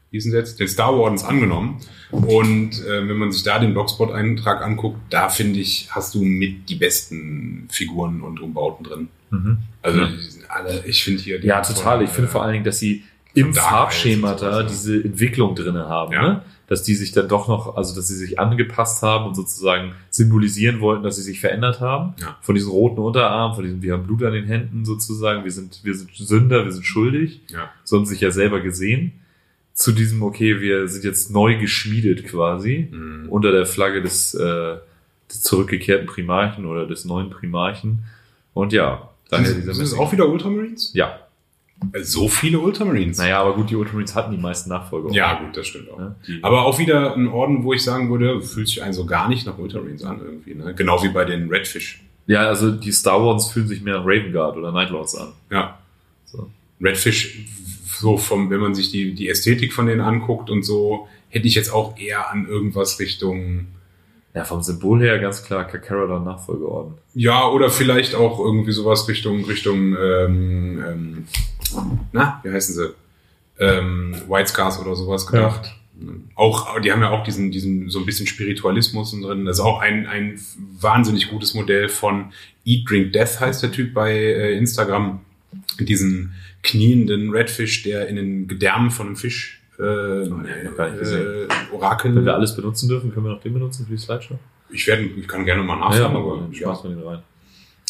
Speaker 3: wie ist denn das jetzt? Den Star Wardens angenommen. Und äh, wenn man sich da den Blogspot-Eintrag anguckt, da finde ich, hast du mit die besten Figuren und Umbauten drin.
Speaker 2: Mhm.
Speaker 3: Also
Speaker 2: Ja.
Speaker 3: die sind alle, ich finde hier. die
Speaker 2: Ja, total.
Speaker 3: von,
Speaker 2: Ich finde
Speaker 3: äh,
Speaker 2: vor allen Dingen, dass sie im
Speaker 3: sowas, ja.
Speaker 2: diese Entwicklung drinne haben.
Speaker 3: Ja.
Speaker 2: Ne? Dass die sich dann doch noch, also dass sie sich angepasst haben und sozusagen symbolisieren wollten, dass sie sich verändert haben.
Speaker 3: Ja.
Speaker 2: Von diesen roten Unterarmen, von diesem, wir haben Blut an den Händen sozusagen, wir sind, wir sind Sünder, wir sind schuldig.
Speaker 3: Ja.
Speaker 2: So haben sie sich ja selber gesehen. Zu diesem, okay, wir sind jetzt neu geschmiedet quasi
Speaker 3: Mhm.
Speaker 2: unter der Flagge des, äh, des zurückgekehrten Primarchen oder des neuen Primarchen. Und ja, daher
Speaker 3: Sind, sind es auch wieder Ultramarines?
Speaker 2: Ja,
Speaker 3: So viele Ultramarines?
Speaker 2: naja, aber gut, die Ultramarines hatten die meisten Nachfolger.
Speaker 3: Ja, gut, das stimmt auch.
Speaker 2: Die,
Speaker 3: Aber auch wieder ein Orden, wo ich sagen würde, fühlt sich einen so gar nicht nach Ultramarines an irgendwie. Ne? Genau wie bei den Redfish.
Speaker 2: ja, also die Star Wars fühlen sich mehr nach Raven Guard oder Night Lords an.
Speaker 3: Ja.
Speaker 2: So.
Speaker 3: Redfish, so vom, wenn man sich die, die Ästhetik von denen anguckt und so, hätte ich jetzt auch eher an irgendwas Richtung,
Speaker 2: Ja, vom Symbol her ganz klar Kakarot Nachfolgeorden.
Speaker 3: ja, oder vielleicht auch irgendwie sowas Richtung, Richtung, ähm, ähm, na, wie heißen sie? Ähm, White Scars oder sowas gedacht. Auch, die haben ja auch diesen, diesen, so ein bisschen Spiritualismus drin. Das ist auch ein, ein wahnsinnig gutes Modell von Eat, Drink, Death heißt der Typ bei äh, Instagram. Diesen knienden Redfish, der in den Gedärmen von einem Fisch äh, äh, Orakel.
Speaker 2: Wenn wir alles benutzen dürfen, können wir noch den benutzen für die Slideshow?
Speaker 3: Ich, werde, ich kann gerne mal
Speaker 2: ja,
Speaker 3: nachschauen,
Speaker 2: aber
Speaker 3: ja.
Speaker 2: wir den rein.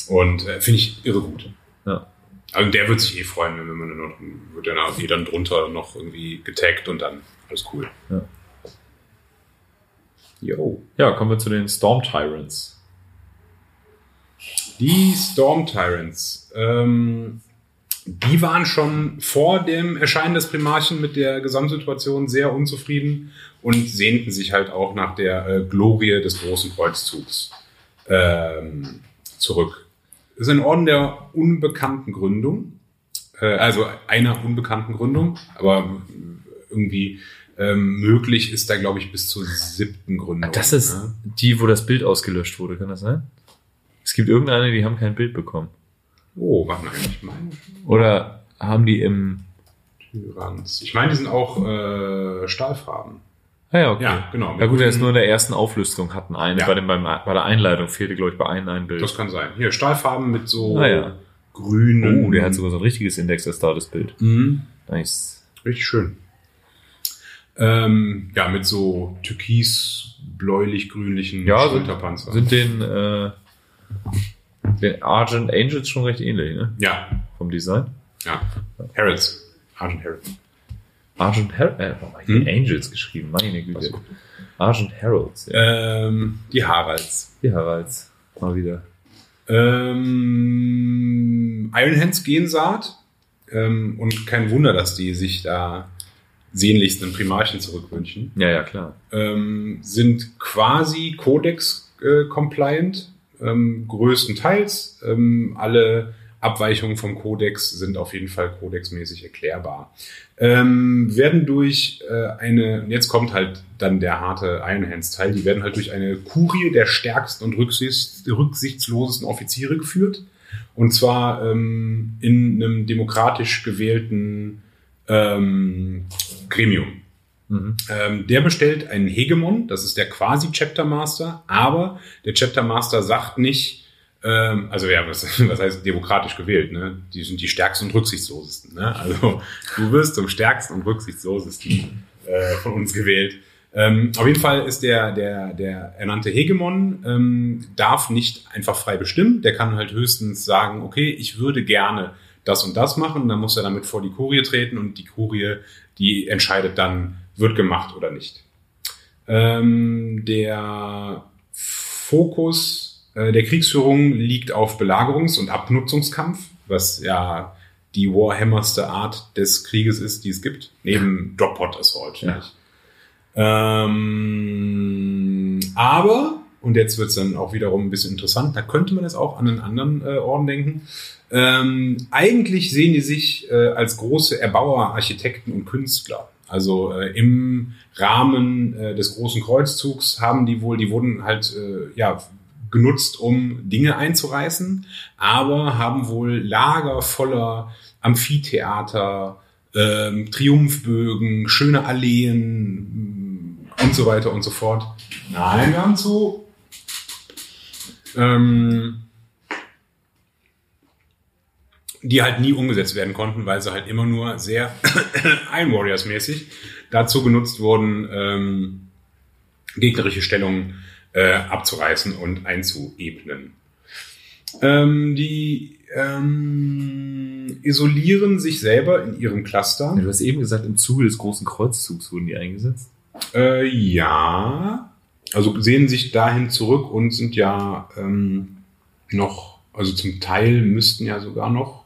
Speaker 3: Und äh, finde ich irre gut.
Speaker 2: Ja.
Speaker 3: Also der wird sich eh freuen, wenn man dann noch, wird dann auch eh dann drunter noch irgendwie getaggt und dann alles cool.
Speaker 2: Ja.
Speaker 3: Jo.
Speaker 2: Ja, kommen wir zu den Storm Tyrants.
Speaker 3: Die Storm Tyrants, ähm, die waren schon vor dem Erscheinen des Primarchen mit der Gesamtsituation sehr unzufrieden und sehnten sich halt auch nach der äh, Glorie des großen Kreuzzugs ähm, zurück. Das ist ein Orden der unbekannten Gründung, äh, also einer unbekannten Gründung, aber irgendwie ähm, möglich ist da, glaube ich, bis zur siebten Gründung.
Speaker 2: Das ist
Speaker 3: ne?
Speaker 2: die, wo das Bild ausgelöscht wurde, kann das sein? Es gibt irgendeine, die haben kein Bild bekommen.
Speaker 3: Oh, warte mal, ich meine.
Speaker 2: Oder haben die im.
Speaker 3: Tyrants. Ich meine, die sind auch äh, Stahlfarben.
Speaker 2: Ah ja, okay.
Speaker 3: Ja, genau.
Speaker 2: Ja gut, er ist nur in der ersten Auflistung hatten eine.
Speaker 3: Ja.
Speaker 2: Bei, dem, beim, bei der Einleitung fehlte, glaube ich, bei einem ein Bild.
Speaker 3: Das kann sein. Hier, Stahlfarben mit so
Speaker 2: Ah, ja.
Speaker 3: grünen.
Speaker 2: oh, der hat sogar so ein richtiges Index als Bild.
Speaker 3: Mhm.
Speaker 2: Nice.
Speaker 3: Richtig schön. Ähm, ja, mit so türkis, bläulich-grünlichen
Speaker 2: Ja, sind,
Speaker 3: Schulterpanzer.
Speaker 2: sind den, äh, den Argent Angels schon recht ähnlich, ne?
Speaker 3: ja,
Speaker 2: Vom Design.
Speaker 3: ja. Harrods. Argent Harrods.
Speaker 2: Argent Heralds. Äh, warum hab ich
Speaker 3: Hm?
Speaker 2: Angels geschrieben? Meine Güte. Argent Heralds. Ja.
Speaker 3: Ähm, die Haralds.
Speaker 2: Die Heralds. Mal wieder.
Speaker 3: Ähm, Iron Hands gehen Saat. Ähm, und kein Wunder, dass die sich da sehnlichsten Primarchen zurückwünschen,
Speaker 2: Ja, ja, klar.
Speaker 3: ähm, sind quasi Codex-compliant, ähm, größtenteils. Ähm, alle Abweichungen vom Codex sind auf jeden Fall codexmäßig erklärbar. Ähm, werden durch äh, eine, jetzt kommt halt dann der harte Iron Hands Teil, die werden halt durch eine Kurie der stärksten und rücksichts, rücksichtslosesten Offiziere geführt. Und zwar ähm, in einem demokratisch gewählten ähm, Gremium.
Speaker 2: Mhm.
Speaker 3: Ähm, der bestellt einen Hegemon, das ist der quasi Chapter Master, aber der Chapter Master sagt nicht, ähm, also ja, was, *laughs* was heißt demokratisch gewählt, ne? Die sind die stärksten und rücksichtslosesten, ne? Also du wirst zum stärksten und rücksichtslosesten *laughs* äh, von uns gewählt. Ähm, auf jeden Fall ist der, der, der ernannte Hegemon, ähm, darf nicht einfach frei bestimmen. Der kann halt höchstens sagen, okay, ich würde gerne das und das machen. Dann muss er damit vor die Kurie treten und die Kurie, die entscheidet dann, wird gemacht oder nicht. Ähm, der Fokus äh, der Kriegsführung liegt auf Belagerungs- und Abnutzungskampf, was ja die warhammerste Art des Krieges ist, die es gibt, neben Droppot Assault.
Speaker 2: Ja.
Speaker 3: nicht? Ähm, aber, und jetzt wird es dann auch wiederum ein bisschen interessant, da könnte man jetzt auch an einen anderen äh, Orden denken. Ähm, eigentlich sehen die sich äh, als große Erbauer, Architekten und Künstler. Also äh, im Rahmen äh, des großen Kreuzzugs haben die wohl, die wurden halt äh, ja genutzt, um Dinge einzureißen, aber haben wohl Lager voller Amphitheater, ähm, Triumphbögen, schöne Alleen mh, und so weiter und so fort. Nein, wir haben zu. Ähm, die halt nie umgesetzt werden konnten, weil sie halt immer nur sehr *coughs* Iron Warriors mäßig dazu genutzt wurden, ähm, gegnerische Stellungen äh, abzureißen und einzuebnen. Ähm, die ähm, isolieren sich selber in ihrem Cluster.
Speaker 2: Du hast eben gesagt, im Zuge des großen Kreuzzugs wurden die eingesetzt.
Speaker 3: Äh, ja, also sehen sich dahin zurück und sind ja ähm, noch, also zum Teil müssten ja sogar noch,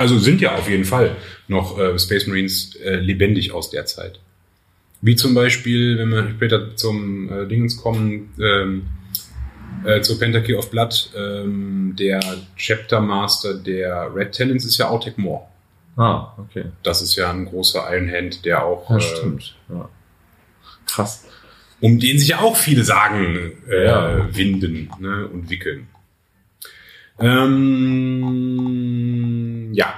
Speaker 3: also sind ja auf jeden Fall noch äh, Space Marines äh, lebendig aus der Zeit. Wie zum Beispiel, wenn wir später zum äh, Dingens kommen, ähm, äh, zur Pentakey of Blood, ähm, der Chapter Master der Red Talents ist ja Autek Moore.
Speaker 2: Ah, okay.
Speaker 3: Das ist ja ein großer Iron Hand, der auch
Speaker 2: Ja,
Speaker 3: äh,
Speaker 2: stimmt. Ja. Krass.
Speaker 3: um den sich ja auch viele Sagen äh,
Speaker 2: Ja.
Speaker 3: winden ne, und wickeln. Ähm, ja.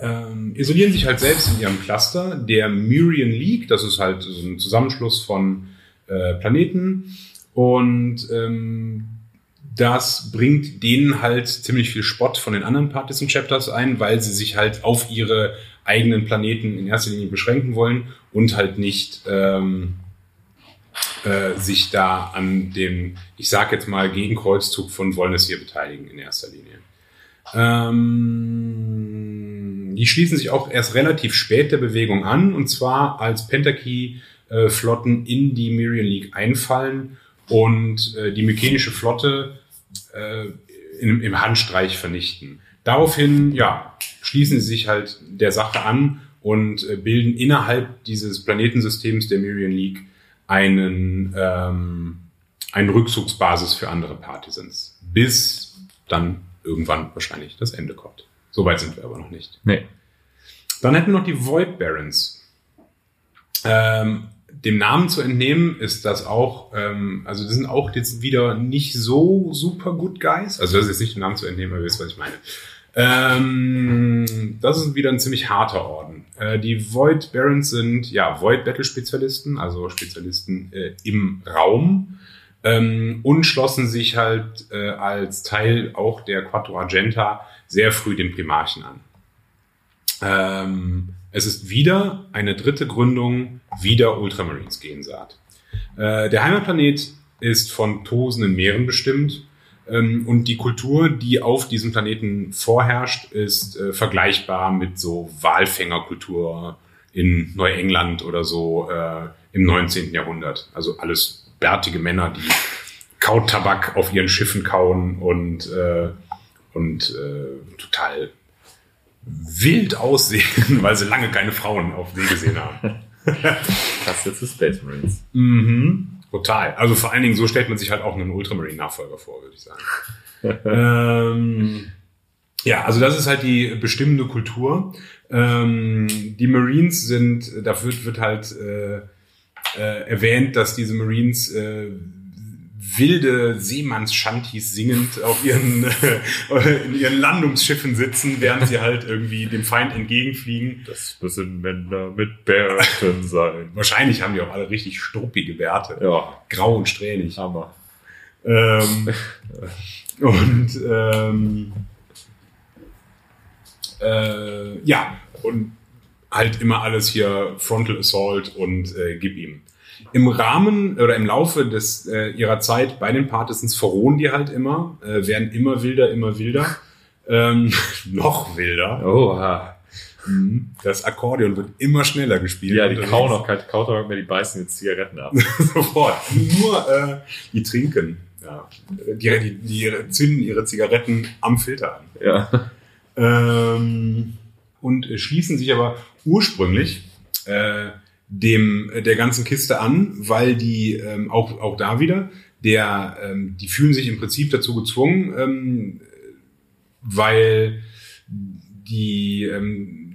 Speaker 3: Ähm, isolieren sich halt selbst in ihrem Cluster. Der Myrian League, das ist halt so ein Zusammenschluss von äh, Planeten. Und ähm, das bringt denen halt ziemlich viel Spott von den anderen Partisan Chapters ein, weil sie sich halt auf ihre eigenen Planeten in erster Linie beschränken wollen und halt nicht ähm, äh, sich da an dem, ich sag jetzt mal, Gegenkreuzzug von Wollnes hier beteiligen in erster Linie. Ähm, die schließen sich auch erst relativ spät der Bewegung an, und zwar als Pentakey-Flotten in die Myrian League einfallen und äh, die mykenische Flotte äh, im, im Handstreich vernichten. Daraufhin, ja, schließen sie sich halt der Sache an und äh, bilden innerhalb dieses Planetensystems der Myrian League einen, ähm, eine Rückzugsbasis für andere Partisans. Bis dann irgendwann wahrscheinlich das Ende kommt. Soweit sind wir aber noch nicht.
Speaker 2: Nee.
Speaker 3: Dann hätten wir noch die Void Barons. Ähm, dem Namen zu entnehmen ist das auch, ähm, also das sind auch jetzt wieder nicht so super Good Guys. Also das ist jetzt nicht dem Namen zu entnehmen, aber ihr wisst, was ich meine. Ähm, das ist wieder ein ziemlich harter Orden. Äh, die Void Barons sind ja Void Battle Spezialisten, also Spezialisten äh, im Raum ähm, und schlossen sich halt äh, als Teil auch der Quattro Argenta sehr früh den Primarchen an. Ähm, es ist wieder eine dritte Gründung, wieder Ultramarines Gensaat. Äh, der Heimatplanet ist von tosenden Meeren bestimmt ähm, und die Kultur, die auf diesem Planeten vorherrscht, ist äh, vergleichbar mit so Walfängerkultur in Neuengland oder so äh, im 19. Jahrhundert. Also alles bärtige Männer, die Kautabak auf ihren Schiffen kauen und, äh, und äh, total wild aussehen, *laughs* weil sie lange keine Frauen auf See gesehen haben. *laughs*
Speaker 2: Krass, jetzt ist Space Marines.
Speaker 3: Mhm. Total. Also vor allen Dingen, so stellt man sich halt auch einen Ultramarine-Nachfolger vor, würde ich sagen. *laughs* ähm, ja, also das ist halt die bestimmende Kultur. Ähm, die Marines sind, da wird, wird halt äh, äh, erwähnt, dass diese Marines äh, wilde Seemannsschantis singend auf ihren, *laughs* äh, in ihren Landungsschiffen sitzen, während sie halt irgendwie dem Feind entgegenfliegen.
Speaker 2: Das müssen Männer mit Bärten *laughs* sein.
Speaker 3: Wahrscheinlich haben die auch alle richtig struppige Bärte.
Speaker 2: Ja,
Speaker 3: Grau und strähnig.
Speaker 2: Hammer.
Speaker 3: Ähm, *laughs* und ähm, äh, ja, und halt immer alles hier Frontal Assault und äh, gib ihm. Im Rahmen oder im Laufe des äh, ihrer Zeit bei den Partisans verrohen die halt immer, äh, werden immer wilder, immer wilder, ähm, *laughs* noch wilder.
Speaker 2: Oha.
Speaker 3: Mhm. Das Akkordeon wird immer schneller gespielt.
Speaker 2: Ja, die kauen auch kein kauen auch mehr, die beißen jetzt Zigaretten ab. *laughs*
Speaker 3: Sofort. Nur äh, die trinken. Ja. Die, die, die zünden ihre Zigaretten am Filter an.
Speaker 2: ja.
Speaker 3: Ähm, und schließen sich aber ursprünglich äh, dem äh, der ganzen Kiste an, weil die ähm, auch auch da wieder der ähm, die fühlen sich im Prinzip dazu gezwungen, ähm, weil die ähm,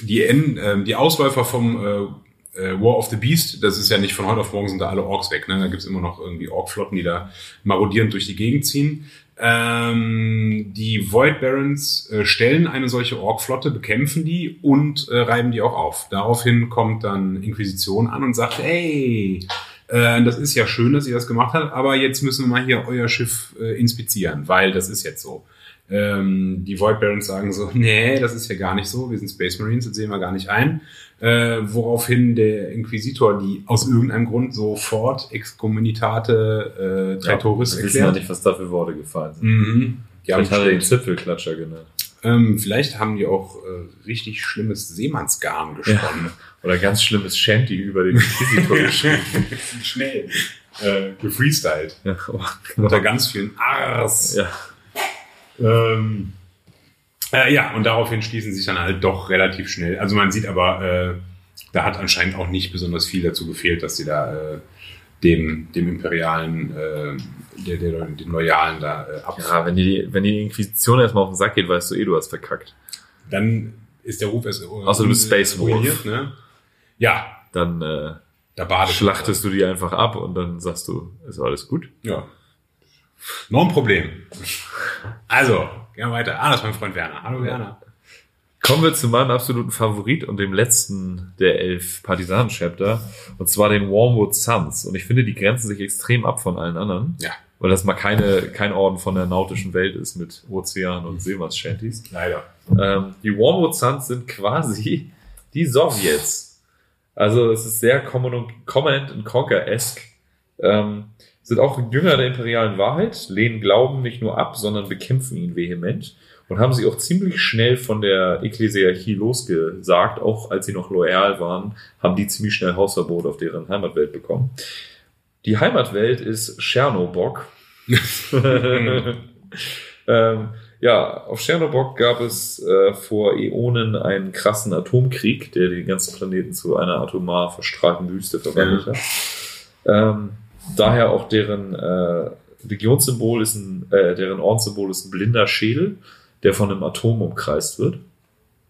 Speaker 3: die End, ähm, die Ausläufer vom äh, äh, War of the Beast, das ist ja nicht von heute auf morgen sind da alle Orks weg, ne? Da gibt's immer noch irgendwie Orkflotten, die da marodierend durch die Gegend ziehen. Ähm, die Void Barons äh, stellen eine solche Ork-Flotte, bekämpfen die und äh, reiben die auch auf. Daraufhin kommt dann Inquisition an und sagt, hey, äh, das ist ja schön, dass ihr das gemacht habt, aber jetzt müssen wir mal hier euer Schiff äh, inspizieren, weil das ist jetzt so. Ähm, die Void Barons sagen so, nee, das ist ja gar nicht so, wir sind Space Marines, das sehen wir gar nicht ein. Äh, woraufhin der Inquisitor die aus irgendeinem Grund sofort Excommunitate äh, Traitoris
Speaker 2: ja
Speaker 3: erklärt.
Speaker 2: nicht, was da für Worte gefallen sind.
Speaker 3: Mhm. Die haben
Speaker 2: Vielleicht hat er den Zipfelklatscher genannt.
Speaker 3: ähm, vielleicht haben die auch äh, richtig schlimmes Seemannsgarn gesponnen. *laughs*
Speaker 2: Oder ganz schlimmes Shanty über den Inquisitor *laughs* geschrieben.
Speaker 3: Schnell. Äh, gefreestylt.
Speaker 2: Ja, oh,
Speaker 3: Unter ganz vielen Ars.
Speaker 2: ja.
Speaker 3: Ähm, äh, ja, und daraufhin schließen sich dann halt doch relativ schnell. Also man sieht aber, äh, da hat anscheinend auch nicht besonders viel dazu gefehlt, dass sie da äh, dem, dem imperialen, äh, der, der, den Loyalen da äh, ab.
Speaker 2: ja, wenn die, wenn die Inquisition erstmal auf den Sack geht, weißt du eh, du hast verkackt.
Speaker 3: Dann ist der Ruf erst.
Speaker 2: Außer du bist Space Wolf.
Speaker 3: Ne? Ja,
Speaker 2: Dann äh,
Speaker 3: da badet
Speaker 2: schlachtest du die einfach ab und dann sagst du, ist alles gut.
Speaker 3: Ja. Noch ein Problem. Also, gehen wir weiter. Ah, das ist mein Freund Werner. Hallo Werner.
Speaker 2: Kommen wir zu meinem absoluten Favorit und dem letzten der elf Partisanen-Chapter, und zwar den Wormwood Suns. Und ich finde, die grenzen sich extrem ab von allen anderen,
Speaker 3: Ja,
Speaker 2: weil das mal keine, kein Orden von der nautischen Welt ist mit Ozean und Seemanns-Shanties.
Speaker 3: leider.
Speaker 2: Ähm, die Wormwood Suns sind quasi die Sowjets. Also es ist sehr Command and Conquer-esque. Ähm, sind auch Jünger der imperialen Wahrheit, lehnen Glauben nicht nur ab, sondern bekämpfen ihn vehement und haben sich auch ziemlich schnell von der Ekklesiarchie losgesagt, auch als sie noch loyal waren, haben die ziemlich schnell Hausverbot auf deren Heimatwelt bekommen. Die Heimatwelt ist Chernobog. *laughs* *laughs* ähm, ja, auf Chernobog gab es äh, vor Äonen einen krassen Atomkrieg, der den ganzen Planeten zu einer atomar verstrahlten Wüste verwandelt hat. Ähm, daher auch deren äh, Legionssymbol ist ein, äh, deren Ordenssymbol ist ein blinder Schädel, der von einem Atom umkreist wird.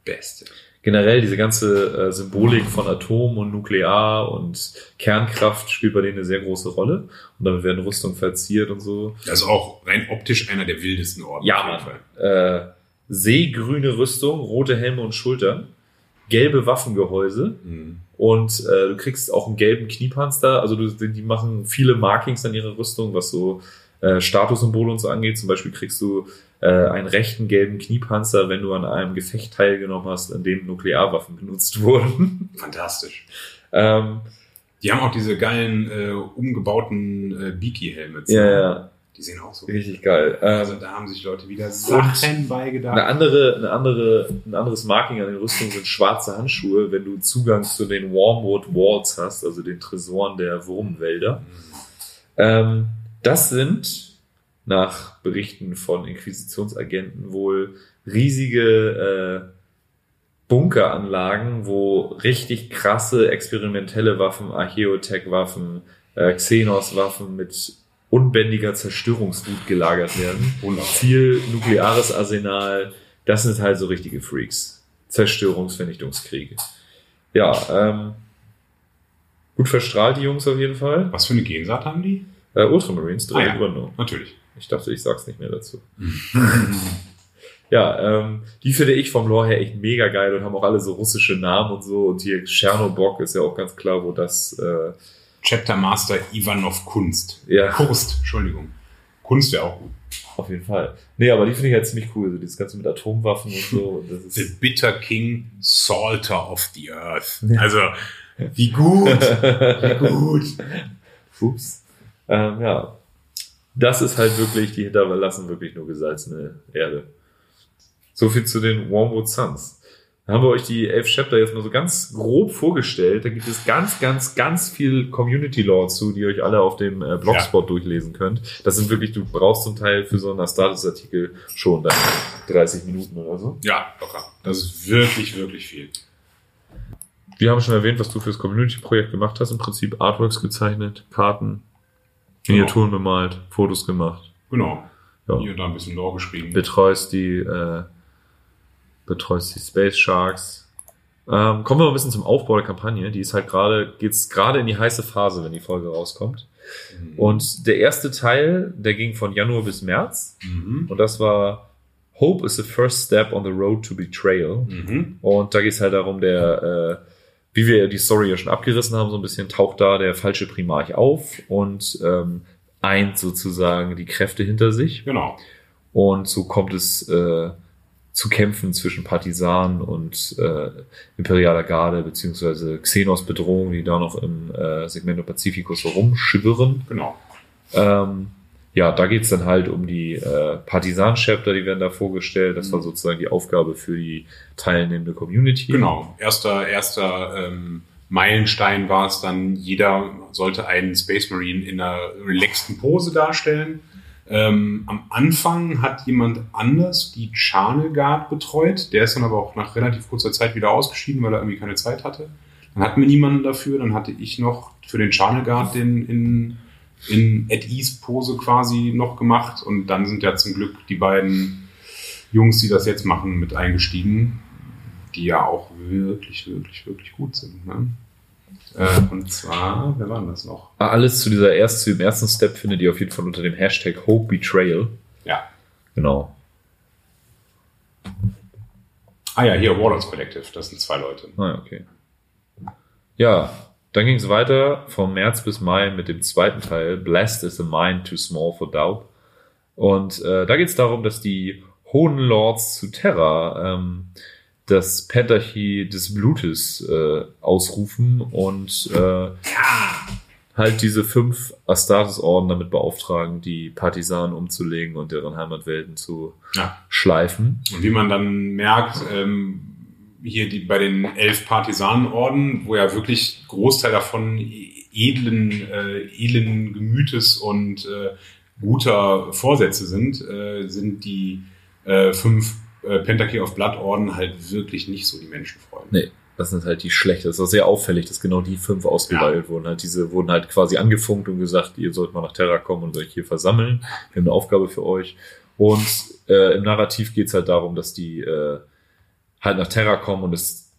Speaker 3: Beste.
Speaker 2: Generell diese ganze äh, Symbolik von Atom und Nuklear und Kernkraft spielt bei denen eine sehr große Rolle. Und damit werden Rüstungen verziert und so.
Speaker 3: Das ist auch rein optisch einer der wildesten Orden.
Speaker 2: Ja,
Speaker 3: auf jeden
Speaker 2: Mann.
Speaker 3: Fall.
Speaker 2: Äh, seegrüne Rüstung, rote Helme und Schultern, gelbe Waffengehäuse
Speaker 3: Mhm.
Speaker 2: Und äh, du kriegst auch einen gelben Kniepanzer. Also du, die machen viele Markings an ihrer Rüstung, was so äh, Statussymbole und so angeht. Zum Beispiel kriegst du äh, einen rechten gelben Kniepanzer, wenn du an einem Gefecht teilgenommen hast, in dem Nuklearwaffen benutzt *laughs* wurden.
Speaker 3: Fantastisch.
Speaker 2: ähm,
Speaker 3: Die haben auch diese geilen, äh, umgebauten äh, Beaky-Helmets.
Speaker 2: ja, ja,
Speaker 3: Die sehen auch so.
Speaker 2: richtig geil.
Speaker 3: Also
Speaker 2: Ähm,
Speaker 3: da haben sich Leute wieder Sachen beigedacht.
Speaker 2: Eine andere, eine andere, ein anderes Marking an den Rüstungen sind schwarze Handschuhe, wenn du Zugang zu den Wormwood Walls hast, also den Tresoren der Wurmwälder. Ähm, das sind nach Berichten von Inquisitionsagenten wohl riesige äh, Bunkeranlagen, wo richtig krasse experimentelle Waffen, Archeotech-Waffen, äh, Xenos-Waffen mit unbändiger Zerstörungswut gelagert werden. Und viel nukleares Arsenal. Das sind halt so richtige Freaks. Zerstörungsvernichtungskriege. Ja, ähm, gut verstrahlt die Jungs auf jeden Fall.
Speaker 3: Was für eine Gensaat haben die?
Speaker 2: Äh, Ultramarines, drei
Speaker 3: Ah, ja. Natürlich.
Speaker 2: Ich dachte, ich sag's nicht mehr dazu. *laughs* ja, ähm, die finde ich vom Lore her echt mega geil und haben auch alle so russische Namen und so. Und hier Tschernobog ist ja auch ganz klar, wo das, äh,
Speaker 3: Chapter Master Ivanov Kunst.
Speaker 2: ja,
Speaker 3: Kunst, Entschuldigung. Kunst wäre auch gut.
Speaker 2: auf jeden Fall. Nee, aber die finde ich halt ziemlich cool, so dieses Ganze mit Atomwaffen und so. *laughs* Und
Speaker 3: The Bitter King, Salter of the Earth. Also, wie gut, *laughs* wie gut.
Speaker 2: Ups. Ähm, ja. Das ist halt wirklich, die hinterlassen wirklich nur gesalzene Erde. So viel zu den Wormwood Suns. Da haben wir euch die elf Chapter jetzt mal so ganz grob vorgestellt. Da gibt es ganz, ganz, ganz viel Community Lore zu, die ihr euch alle auf dem äh, Blogspot durchlesen könnt. Das sind wirklich, du brauchst zum Teil für so einen Status-Artikel schon dann 30 Minuten oder so.
Speaker 3: Ja, locker. Das ist wirklich, wirklich viel.
Speaker 2: Wir haben schon erwähnt, was du fürs Community-Projekt gemacht hast. Im Prinzip Artworks gezeichnet, Karten, Miniaturen bemalt, Fotos gemacht.
Speaker 3: Genau.
Speaker 2: Ja.
Speaker 3: Hier und da ein bisschen Lore geschrieben.
Speaker 2: betreust die, äh, betreust die Space Sharks. Ähm, kommen wir mal ein bisschen zum Aufbau der Kampagne. Die ist halt gerade, geht's gerade in die heiße Phase, wenn die Folge rauskommt.
Speaker 3: Mhm.
Speaker 2: Und der erste Teil, der ging von Januar bis März.
Speaker 3: Mhm.
Speaker 2: Und das war Hope is the first step on the road to betrayal.
Speaker 3: Mhm.
Speaker 2: Und da geht's halt darum, der, äh, wie wir die Story ja schon abgerissen haben, so ein bisschen taucht da der falsche Primarch auf und ähm, eint sozusagen die Kräfte hinter sich.
Speaker 3: Genau.
Speaker 2: Und so kommt es äh, zu Kämpfen zwischen Partisanen und äh, imperialer Garde beziehungsweise Xenos Bedrohung, die da noch im äh, Segmento Pacificus rumschwirren.
Speaker 3: Genau.
Speaker 2: Ähm, ja, da geht's dann halt um die äh, Partisan-Chapter, die werden da vorgestellt. Das war sozusagen die Aufgabe für die teilnehmende Community.
Speaker 3: Genau. Erster, erster ähm, Meilenstein war es dann, jeder sollte einen Space Marine in einer relaxten Pose darstellen. Ähm, am Anfang hat jemand anders die Channel Guard betreut. Der ist dann aber auch nach relativ kurzer Zeit wieder ausgeschieden, weil er irgendwie keine Zeit hatte. Dann hatten wir niemanden dafür. Dann hatte ich noch für den Channel Guard den in, in At-Ease-Pose quasi noch gemacht. Und dann sind ja zum Glück die beiden Jungs, die das jetzt machen, mit eingestiegen, die ja auch wirklich, wirklich, wirklich gut sind. Ne? Äh, und zwar, wer war denn das noch?
Speaker 2: Alles zu dieser erst, zu dem ersten Step findet ihr auf jeden Fall unter dem Hashtag Hope Betrayal.
Speaker 3: Ja.
Speaker 2: Genau.
Speaker 3: Ah ja, hier Warlords Collective, das sind zwei Leute.
Speaker 2: Ah, ja, okay. Ja, dann ging es weiter vom März bis Mai mit dem zweiten Teil, Blessed is a Mind Too Small for Doubt. Und äh, da geht es darum, dass die Hohen Lords zu Terra ähm, das Pentarchy des Blutes äh, ausrufen und äh, halt diese fünf Astartes-Orden damit beauftragen, die Partisanen umzulegen und deren Heimatwelten zu
Speaker 3: Ja.
Speaker 2: schleifen.
Speaker 3: Und wie man dann merkt, ähm, hier die, bei den elf Partisanenorden, wo ja wirklich Großteil davon edlen, äh, edlen Gemütes und äh, guter Vorsätze sind, äh, sind die äh, fünf äh, Pentakey of Blood Orden halt wirklich nicht so die Menschenfreunde.
Speaker 2: Nee, das sind halt die schlechten. Das ist sehr auffällig, dass genau die fünf ausgewählt wurden. Halt diese wurden halt quasi angefunkt und gesagt, ihr sollt mal nach Terra kommen und euch hier versammeln. Wir haben eine Aufgabe für euch. Und äh, im Narrativ geht's halt darum, dass die äh, halt nach Terra kommen und es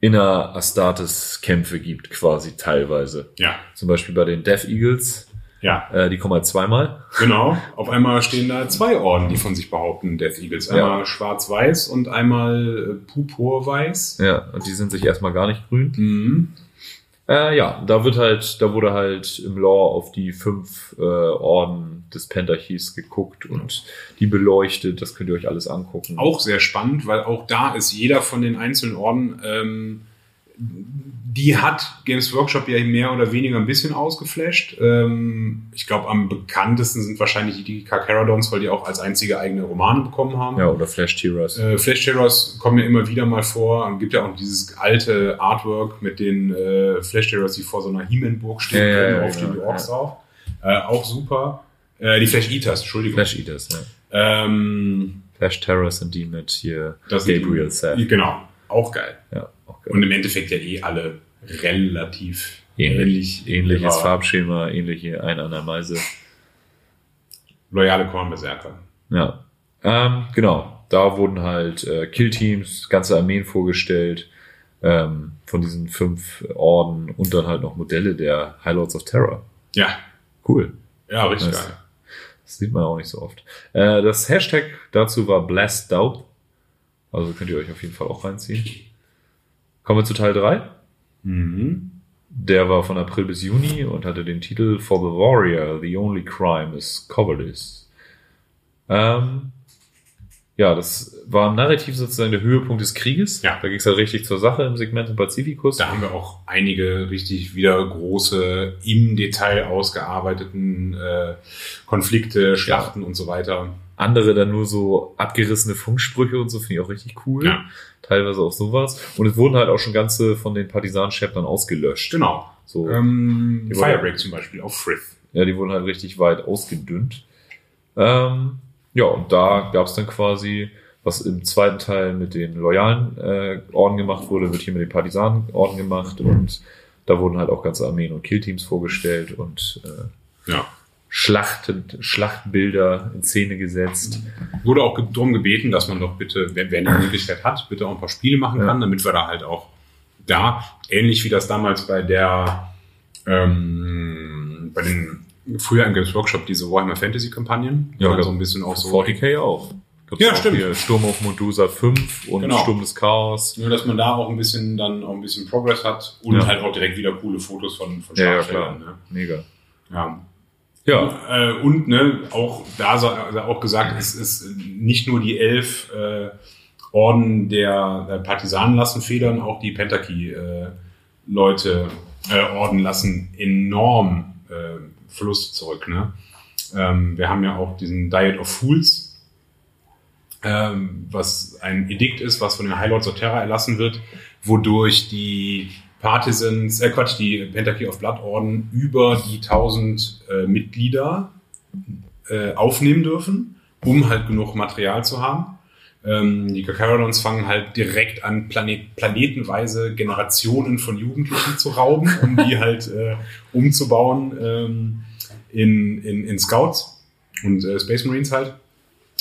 Speaker 2: inner Astartes Kämpfe gibt, quasi teilweise.
Speaker 3: Ja,
Speaker 2: Zum Beispiel bei den Death Eagles,
Speaker 3: ja,
Speaker 2: äh, die kommen halt zweimal.
Speaker 3: genau. Auf einmal stehen da zwei Orden, die von sich behaupten, Death Eagles. Einmal
Speaker 2: Ja.
Speaker 3: schwarz-weiß und einmal äh, purpur-weiß.
Speaker 2: Ja, und die sind sich erstmal gar nicht grün.
Speaker 3: Mhm.
Speaker 2: Äh, ja, da wird halt, da wurde halt im Lore auf die fünf äh, Orden des Pentarchis geguckt und die beleuchtet. Das könnt ihr euch alles angucken.
Speaker 3: Auch sehr spannend, weil auch da ist jeder von den einzelnen Orden, ähm, die hat Games Workshop ja mehr oder weniger ein bisschen ausgeflasht. Ähm, ich glaube, am bekanntesten sind wahrscheinlich die Carcharodons, weil die auch als einzige eigene Romane bekommen haben.
Speaker 2: Ja, oder Flash Tearers.
Speaker 3: Äh, Flash Terrors kommen ja immer wieder mal vor. Es gibt ja auch dieses alte Artwork mit den äh, Flash Terrors, die vor so einer He-Man-Burg stehen,
Speaker 2: Ja, ja,
Speaker 3: oben
Speaker 2: ja,
Speaker 3: stehen die Orks
Speaker 2: ja.
Speaker 3: drauf. Äh, auch super. Äh, die Flash Eaters, Entschuldigung.
Speaker 2: Flash Eaters, ja.
Speaker 3: Ähm,
Speaker 2: Clash Terror sind die mit hier
Speaker 3: Das
Speaker 2: Gabriel Seth.
Speaker 3: Genau, auch geil.
Speaker 2: Ja, auch geil.
Speaker 3: Und im Endeffekt ja eh alle relativ
Speaker 2: ähnlich, ähnliches
Speaker 3: ihrer
Speaker 2: Farbschema, ähnliche ein an der Meise.
Speaker 3: Loyale Kornberserker.
Speaker 2: Ja, ähm, genau. Da wurden halt äh, Killteams, ganze Armeen vorgestellt ähm, von diesen fünf Orden und dann halt noch Modelle der High Lords of Terror.
Speaker 3: Ja,
Speaker 2: Cool.
Speaker 3: ja, richtig
Speaker 2: Nice.
Speaker 3: geil.
Speaker 2: Das sieht man auch nicht so oft. Äh, das Hashtag dazu war Blast Doubt. Also könnt ihr euch auf jeden Fall auch reinziehen. Kommen wir zu Teil 3.
Speaker 3: Mhm.
Speaker 2: Der war von April bis Juni und hatte den Titel For the Warrior, the only crime is cowardice. Ähm, ja, das war im Narrativ sozusagen der Höhepunkt des Krieges.
Speaker 3: Ja.
Speaker 2: Da ging es halt richtig zur Sache im Segment im Pacificus.
Speaker 3: Da haben wir auch einige richtig wieder große, im Detail ausgearbeiteten äh, Konflikte, Schlachten und so weiter.
Speaker 2: Andere dann nur so abgerissene Funksprüche und so, finde ich auch richtig cool.
Speaker 3: Ja.
Speaker 2: Teilweise auch sowas. Und es wurden halt auch schon ganze von den Partisanen-Chaptern ausgelöscht.
Speaker 3: Genau.
Speaker 2: So,
Speaker 3: Ähm, Firebreak zum Beispiel auf Frith.
Speaker 2: ja, die wurden halt richtig weit ausgedünnt. Ähm, ja, und da gab es dann quasi, was im zweiten Teil mit den loyalen äh, Orden gemacht wurde, wird hier mit den Partisanenorden gemacht und da wurden halt auch ganze Armeen und Killteams vorgestellt und äh,
Speaker 3: Ja.
Speaker 2: Schlachten, Schlachtbilder in Szene gesetzt.
Speaker 3: Wurde auch darum gebeten, dass man doch bitte, wer, wer die Möglichkeit hat, bitte auch ein paar Spiele machen
Speaker 2: Ja.
Speaker 3: kann, damit wir da halt auch da, ähnlich wie das damals bei der, ähm, bei den, früher im Games Workshop, diese Warhammer Fantasy Kampagnen,
Speaker 2: Ja,
Speaker 3: ja, so ein bisschen auch so,
Speaker 2: 40k auch.
Speaker 3: Ja,
Speaker 2: auch
Speaker 3: stimmt.
Speaker 2: Sturm auf Medusa 5 und
Speaker 3: Genau.
Speaker 2: Sturm des Chaos.
Speaker 3: nur dass man da auch ein bisschen, dann auch ein bisschen Progress hat und
Speaker 2: Ja.
Speaker 3: halt auch direkt wieder coole Fotos von, von
Speaker 2: Ja, ja, klar.
Speaker 3: ne?
Speaker 2: Mega.
Speaker 3: Ja.
Speaker 2: Ja,
Speaker 3: Äh, und ne, auch da sei auch gesagt, es ist nicht nur die elf äh, Orden der äh, Partisanen lassen federn, auch die Pentaki-Leute, äh, Orden lassen enorm äh, Verluste zurück. Ne? Ähm, wir haben ja auch diesen Diet of Fools, ähm, was ein Edikt ist, was von den High Lords of Terra erlassen wird, wodurch die Partisans, äh Quatsch, die Pentarchy of Blood Orden über die 1000 äh, Mitglieder äh, aufnehmen dürfen, um halt genug Material zu haben. Ähm, die Kakarodons fangen halt direkt an, Planet, planetenweise Generationen von Jugendlichen zu rauben, um die halt äh, umzubauen ähm, in, in, in Scouts und äh, Space Marines halt.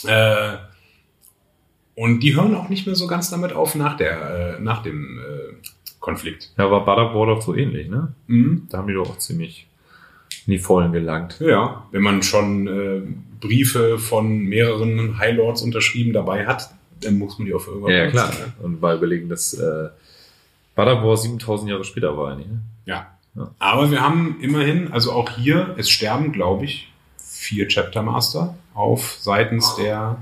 Speaker 3: Äh, und die hören auch nicht mehr so ganz damit auf nach, der, äh, nach dem äh, Konflikt.
Speaker 2: ja, war Butterboard auch so ähnlich, ne?
Speaker 3: Mhm.
Speaker 2: Da haben die doch auch ziemlich in die Vollen gelangt.
Speaker 3: Ja, wenn man schon äh, Briefe von mehreren High Lords unterschrieben dabei hat, dann muss man die auch für irgendwas
Speaker 2: Ja, ja klar.
Speaker 3: ne?
Speaker 2: Und mal überlegen, dass äh, Butterboard 7000 Jahre später war eigentlich. Ne?
Speaker 3: Ja.
Speaker 2: Ja.
Speaker 3: Aber wir haben immerhin, also auch hier, es sterben, glaube ich, vier Chapter Master auf seitens der,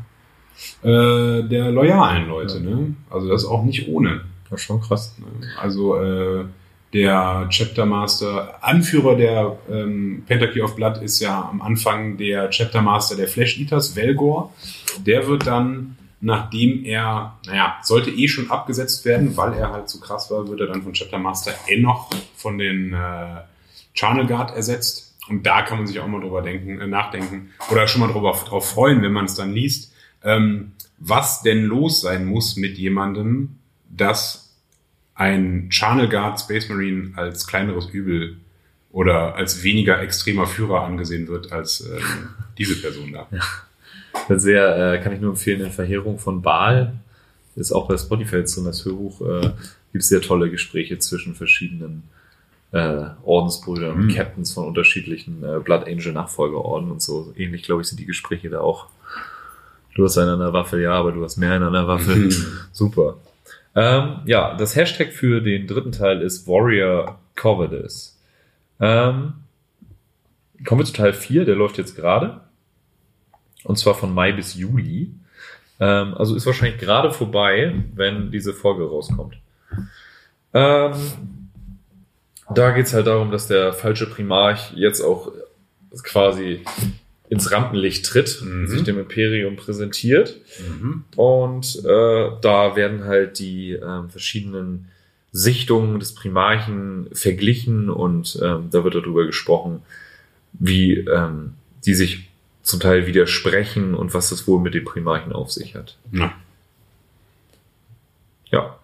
Speaker 3: äh, der loyalen Leute. Ne? Also das ist auch nicht ohne.
Speaker 2: Das ist schon krass.
Speaker 3: Also äh, der Chapter Master, Anführer der ähm, Pentarchy of Blood ist ja am Anfang der Chapter Master der Flesh Eaters, Velgor. Der wird dann, nachdem er, naja, sollte eh schon abgesetzt werden, weil er halt zu krass war, wird er dann von Chapter Master Enoch von den äh, Charnel Guard ersetzt. Und da kann man sich auch mal drüber denken, äh, nachdenken oder schon mal drüber drauf freuen, wenn man es dann liest, ähm, was denn los sein muss mit jemandem, das ein Channel Guard Space Marine als kleineres Übel oder als weniger extremer Führer angesehen wird als ähm, *laughs* diese Person da.
Speaker 2: Das sehr, äh, kann ich nur empfehlen, in Verheerung von Baal. Ist auch bei Spotify jetzt drin, das Hörbuch. Äh, gibt es sehr tolle Gespräche zwischen verschiedenen äh, Ordensbrüdern und
Speaker 3: Mhm.
Speaker 2: Captains von unterschiedlichen äh, Blood Angel Nachfolgeorden und so. Ähnlich, glaube ich, sind die Gespräche da auch. Du hast einen an der Waffe, ja, aber du hast mehr an der Waffe.
Speaker 3: Mhm.
Speaker 2: Super. Ähm, ja, das Hashtag für den dritten Teil ist Warrior Cowardice. Ähm, kommen wir zu Teil 4, der läuft jetzt gerade. Und zwar von Mai bis Juli. Ähm, also ist wahrscheinlich gerade vorbei, wenn diese Folge rauskommt. Ähm, da geht's halt darum, dass der falsche Primarch jetzt auch quasi ins Rampenlicht tritt,
Speaker 3: Mhm.
Speaker 2: sich dem Imperium präsentiert.
Speaker 3: Mhm.
Speaker 2: Und äh, da werden halt die ähm, verschiedenen Sichtungen des Primarchen verglichen und ähm, da wird darüber gesprochen, wie ähm, die sich zum Teil widersprechen und was das wohl mit den Primarchen auf sich hat.
Speaker 3: Ja.
Speaker 2: Ja.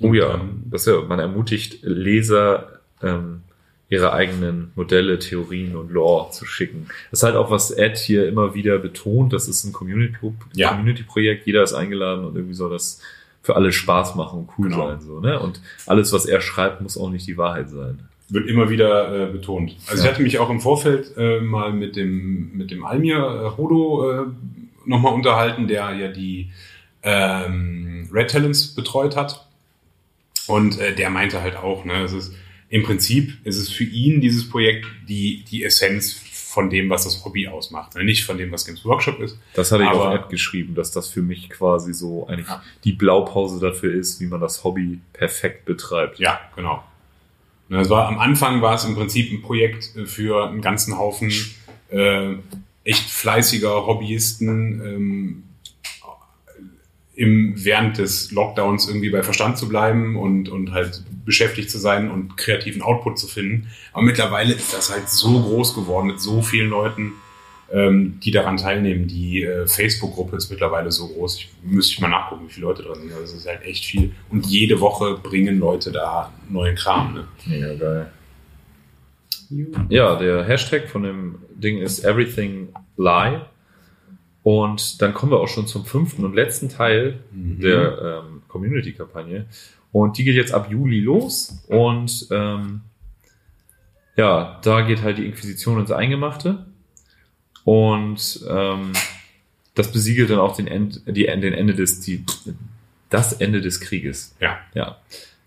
Speaker 2: Oh ja, das ist ja, man ermutigt Leser, ähm, ihre eigenen Modelle, Theorien und Lore zu schicken. Das ist halt auch, was Ed hier immer wieder betont, das ist ein Community-
Speaker 3: Ja.
Speaker 2: Community-Projekt, jeder ist eingeladen und irgendwie soll das für alle Spaß machen und cool
Speaker 3: Genau.
Speaker 2: sein. So, ne? Und alles, was er schreibt, muss auch nicht die Wahrheit sein.
Speaker 3: wird immer wieder äh, betont. Also
Speaker 2: Ja.
Speaker 3: ich hatte mich auch im Vorfeld äh, mal mit dem mit dem Almir äh, Hodo äh, nochmal unterhalten, der ja die ähm, Red Talents betreut hat. Und äh, der meinte halt auch, ne, es ist im Prinzip ist es für ihn dieses Projekt die die Essenz von dem, was das Hobby ausmacht, ne? nicht von dem, was Games Workshop ist.
Speaker 2: Das hatte ich
Speaker 3: Aber-
Speaker 2: auch Ed geschrieben, dass das für mich quasi so eigentlich
Speaker 3: Ja.
Speaker 2: die Blaupause dafür ist, wie man das Hobby perfekt betreibt.
Speaker 3: Ja, genau. Ne, Es war am Anfang war es im Prinzip ein Projekt äh, für einen ganzen Haufen äh, echt fleißiger Hobbyisten, ähm, im, während des Lockdowns irgendwie bei Verstand zu bleiben und, und halt beschäftigt zu sein und kreativen Output zu finden. Aber mittlerweile ist das halt so groß geworden mit so vielen Leuten, ähm, die daran teilnehmen. Die äh, Facebook-Gruppe ist mittlerweile so groß. Ich müsste ich mal nachgucken, wie viele Leute drin sind. Also es ist halt echt viel. Und jede Woche bringen Leute da neuen Kram. Ne?
Speaker 2: Mega geil. Ja, der Hashtag von dem Ding ist Everything Lie. Und dann kommen wir auch schon zum fünften und letzten Teil
Speaker 3: Mhm.
Speaker 2: der ähm, Community-Kampagne. Und die geht jetzt ab Juli los. Und ähm, ja, da geht halt die Inquisition ins Eingemachte. Und ähm, das besiegelt dann auch den, End, die, den Ende des, die, das Ende des Krieges.
Speaker 3: Ja.
Speaker 2: Ja.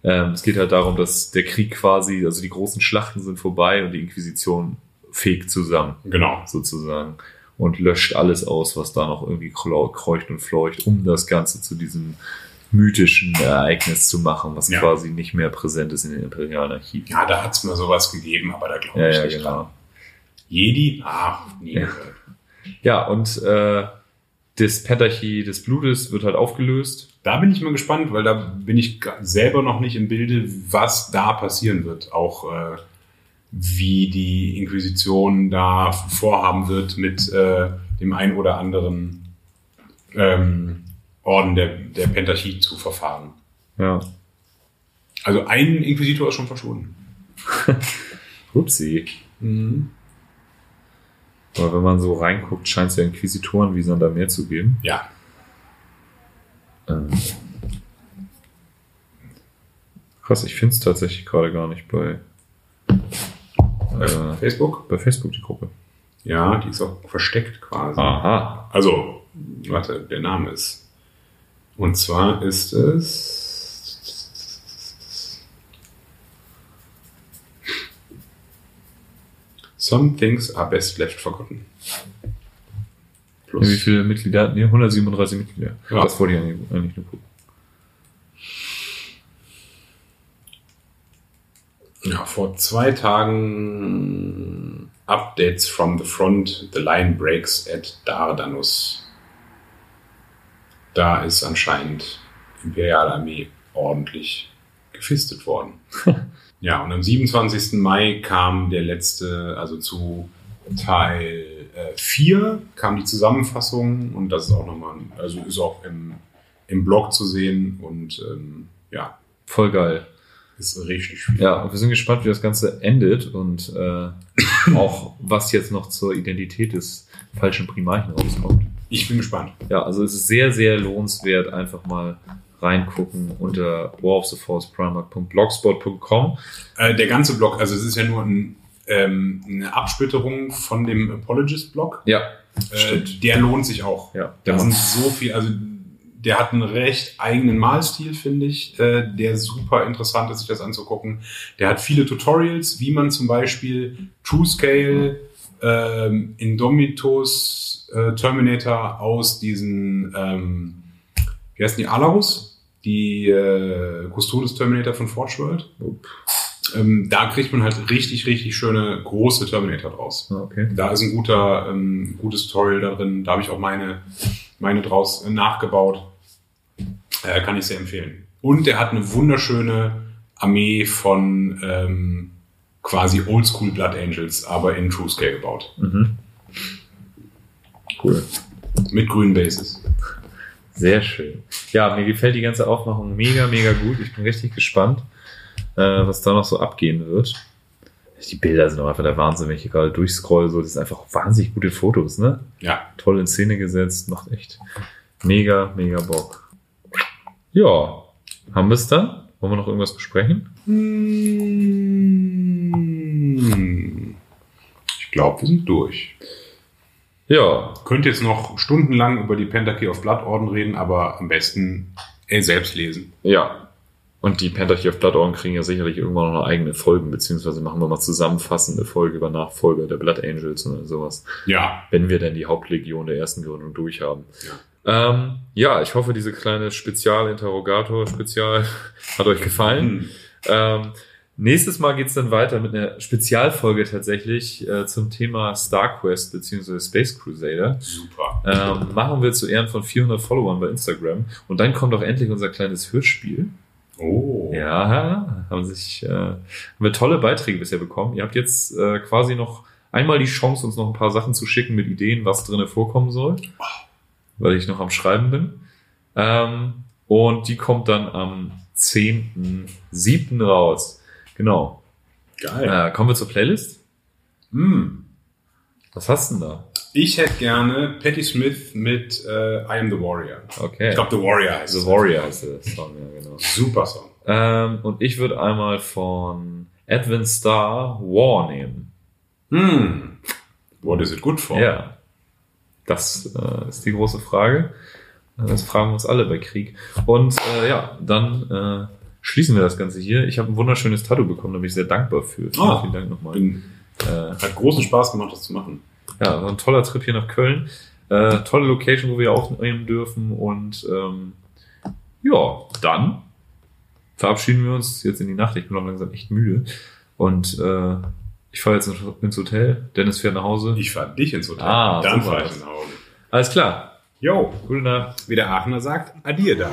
Speaker 2: Ähm, es geht halt darum, dass der Krieg quasi, also die großen Schlachten sind vorbei und die Inquisition fegt zusammen,
Speaker 3: Genau.
Speaker 2: sozusagen. Und löscht alles aus, was da noch irgendwie kreu- kreucht und fleucht, um das Ganze zu diesem mythischen Ereignis zu machen, was
Speaker 3: Ja.
Speaker 2: quasi nicht mehr präsent ist in den imperialen Archiven.
Speaker 3: Ja, da hat's mal sowas gegeben, aber da glaube
Speaker 2: Ja,
Speaker 3: ich
Speaker 2: ja,
Speaker 3: nicht
Speaker 2: genau.
Speaker 3: dran. Jedi? Ah, nie
Speaker 2: Ja.
Speaker 3: gehört.
Speaker 2: Ja, und äh, das Pentarchie des Blutes wird halt aufgelöst.
Speaker 3: Da bin ich mal gespannt, weil da bin ich selber noch nicht im Bilde, was da passieren wird. Auch äh, wie die Inquisition da vorhaben wird mit äh, dem ein oder anderen ähm, Orden der, der Pentarchie zu verfahren.
Speaker 2: Ja.
Speaker 3: Also ein Inquisitor ist schon verschwunden. *laughs*
Speaker 2: Upsi. Aber wenn man so reinguckt, scheint es ja Inquisitoren wie da mehr zu geben.
Speaker 3: Ja.
Speaker 2: Ähm. Krass, ich finde es tatsächlich gerade gar nicht bei,
Speaker 3: Bei
Speaker 2: äh,
Speaker 3: Facebook?
Speaker 2: bei Facebook die Gruppe.
Speaker 3: Ja, die ist auch versteckt quasi.
Speaker 2: Aha.
Speaker 3: Also, warte, der Name ist. Und zwar ist es. Some things are best left forgotten.
Speaker 2: Ja, wie
Speaker 3: Plus.
Speaker 2: viele Mitglieder hatten wir? 137 Mitglieder.
Speaker 3: Ja.
Speaker 2: Das wollte ich eigentlich, eigentlich nur gucken.
Speaker 3: Ja, vor zwei Tagen Updates from the front. The line breaks at Dardanus. Da ist anscheinend Imperiale Armee ordentlich gefistet worden. *laughs* ja, und am 27. Mai kam der letzte, also zu Teil 4 kam die Zusammenfassung und das ist auch nochmal, also ist auch im, im Blog zu sehen und ähm, ja,
Speaker 2: Voll geil.
Speaker 3: Ist richtig viel.
Speaker 2: Ja, und wir sind gespannt, wie das Ganze endet und äh, *coughs* auch was jetzt noch zur Identität des falschen Primarchen rauskommt.
Speaker 3: Ich bin gespannt.
Speaker 2: Ja, also es ist sehr, sehr lohnenswert, einfach mal reingucken unter waroftheforceprimark.blogspot.com.
Speaker 3: Äh, der ganze Blog, also es ist ja nur ein, ähm, eine Absplitterung von dem Apologist-Blog.
Speaker 2: Ja,
Speaker 3: Äh, der lohnt sich auch.
Speaker 2: ja.
Speaker 3: Da sind so viel, also der hat einen recht eigenen Malstil, finde ich, äh, der super interessant ist, sich das anzugucken. Der hat viele Tutorials, wie man zum Beispiel True Scale, ähm, Indomitus, äh, Terminator aus diesen, ähm, wie heißen die, Alarus? Die äh, Custodes Terminator von Forge World. Ähm, da kriegt man halt richtig, richtig schöne große Terminator draus.
Speaker 2: Ah, okay.
Speaker 3: Da ist ein guter, ähm, gutes Tutorial da drin. Da habe ich auch meine, meine draus äh, nachgebaut. Äh, kann ich sehr empfehlen. Und er hat eine wunderschöne Armee von ähm, quasi Oldschool Blood Angels, aber in True Scale gebaut.
Speaker 2: Mhm. Cool.
Speaker 3: Mit grünen Bases.
Speaker 2: Sehr schön. Ja, mir gefällt die ganze Aufmachung mega, mega gut. Ich bin richtig gespannt, äh, was da noch so abgehen wird. Die Bilder sind auch einfach der Wahnsinn, wenn ich hier gerade durchscroll. So, das sind einfach wahnsinnig gute Fotos, ne?
Speaker 3: Ja.
Speaker 2: Toll in Szene gesetzt, macht echt mega, mega Bock. Ja, haben wir es dann? Wollen wir noch irgendwas besprechen?
Speaker 3: Hm. Ich glaube, wir sind durch.
Speaker 2: Ja,
Speaker 3: Könnt jetzt noch stundenlang über die Pentakey of Blood Orden reden, aber am besten äh, selbst lesen.
Speaker 2: ja. Und die Pentachi of Blood Orden kriegen ja sicherlich irgendwann noch eigene Folgen, beziehungsweise machen wir mal zusammenfassende Folge über Nachfolger der Blood Angels oder sowas.
Speaker 3: Ja.
Speaker 2: wenn wir denn die Hauptlegion der ersten Gründung durchhaben. Ja. Ähm, ja, ich hoffe, diese kleine Spezialinterrogator-Spezial *laughs* hat euch gefallen.
Speaker 3: Hm.
Speaker 2: Ähm, nächstes Mal geht's dann weiter mit einer Spezialfolge tatsächlich äh, zum Thema StarQuest bzw. Space Crusader.
Speaker 3: Super.
Speaker 2: Ähm, machen wir zu Ehren von 400 Followern bei Instagram. Und dann kommt auch endlich unser kleines Hörspiel.
Speaker 3: Oh.
Speaker 2: Ja, haben sich äh, haben wir tolle Beiträge bisher bekommen. Ihr habt jetzt äh, quasi noch einmal die Chance, uns noch ein paar Sachen zu schicken mit Ideen, was drinnen vorkommen soll, weil ich noch am Schreiben bin. Ähm, und die kommt dann am 10.7. raus. Genau.
Speaker 3: Geil.
Speaker 2: Äh, kommen wir zur Playlist.
Speaker 3: Hm.
Speaker 2: Was hast du denn da?
Speaker 3: Ich hätte gerne Patti Smith mit äh, I Am the Warrior.
Speaker 2: Okay.
Speaker 3: Ich glaube, The Warrior heißt
Speaker 2: The
Speaker 3: es.
Speaker 2: Warrior heißt der Song, ja genau.
Speaker 3: Super Song.
Speaker 2: Ähm, und ich würde einmal von Edwin Starr War nehmen.
Speaker 3: Hm. What is it good for?
Speaker 2: Ja, das äh, ist die große Frage. Äh, Das fragen wir uns alle bei Krieg. Und äh, ja, dann äh, schließen wir das Ganze hier. Ich habe ein wunderschönes Tattoo bekommen, da bin ich sehr dankbar für. Vielen,
Speaker 3: Ah.
Speaker 2: vielen Dank nochmal.
Speaker 3: Bin,
Speaker 2: Äh,
Speaker 3: hat großen Spaß gemacht, das zu machen.
Speaker 2: ja, war ein toller Trip hier nach Köln. Äh, tolle Location, wo wir aufnehmen dürfen. Und ähm, ja, dann verabschieden wir uns jetzt in die Nacht. Ich bin auch langsam echt müde. Und äh, ich fahre jetzt ins Hotel. Dennis fährt nach Hause.
Speaker 3: Ich fahr dich ins Hotel.
Speaker 2: Ah,
Speaker 3: Dann
Speaker 2: so
Speaker 3: fahr
Speaker 2: war
Speaker 3: ich nach Hause.
Speaker 2: Alles klar.
Speaker 3: Jo,
Speaker 2: Gute Nacht.
Speaker 3: wie der Aachener sagt, Adieu da.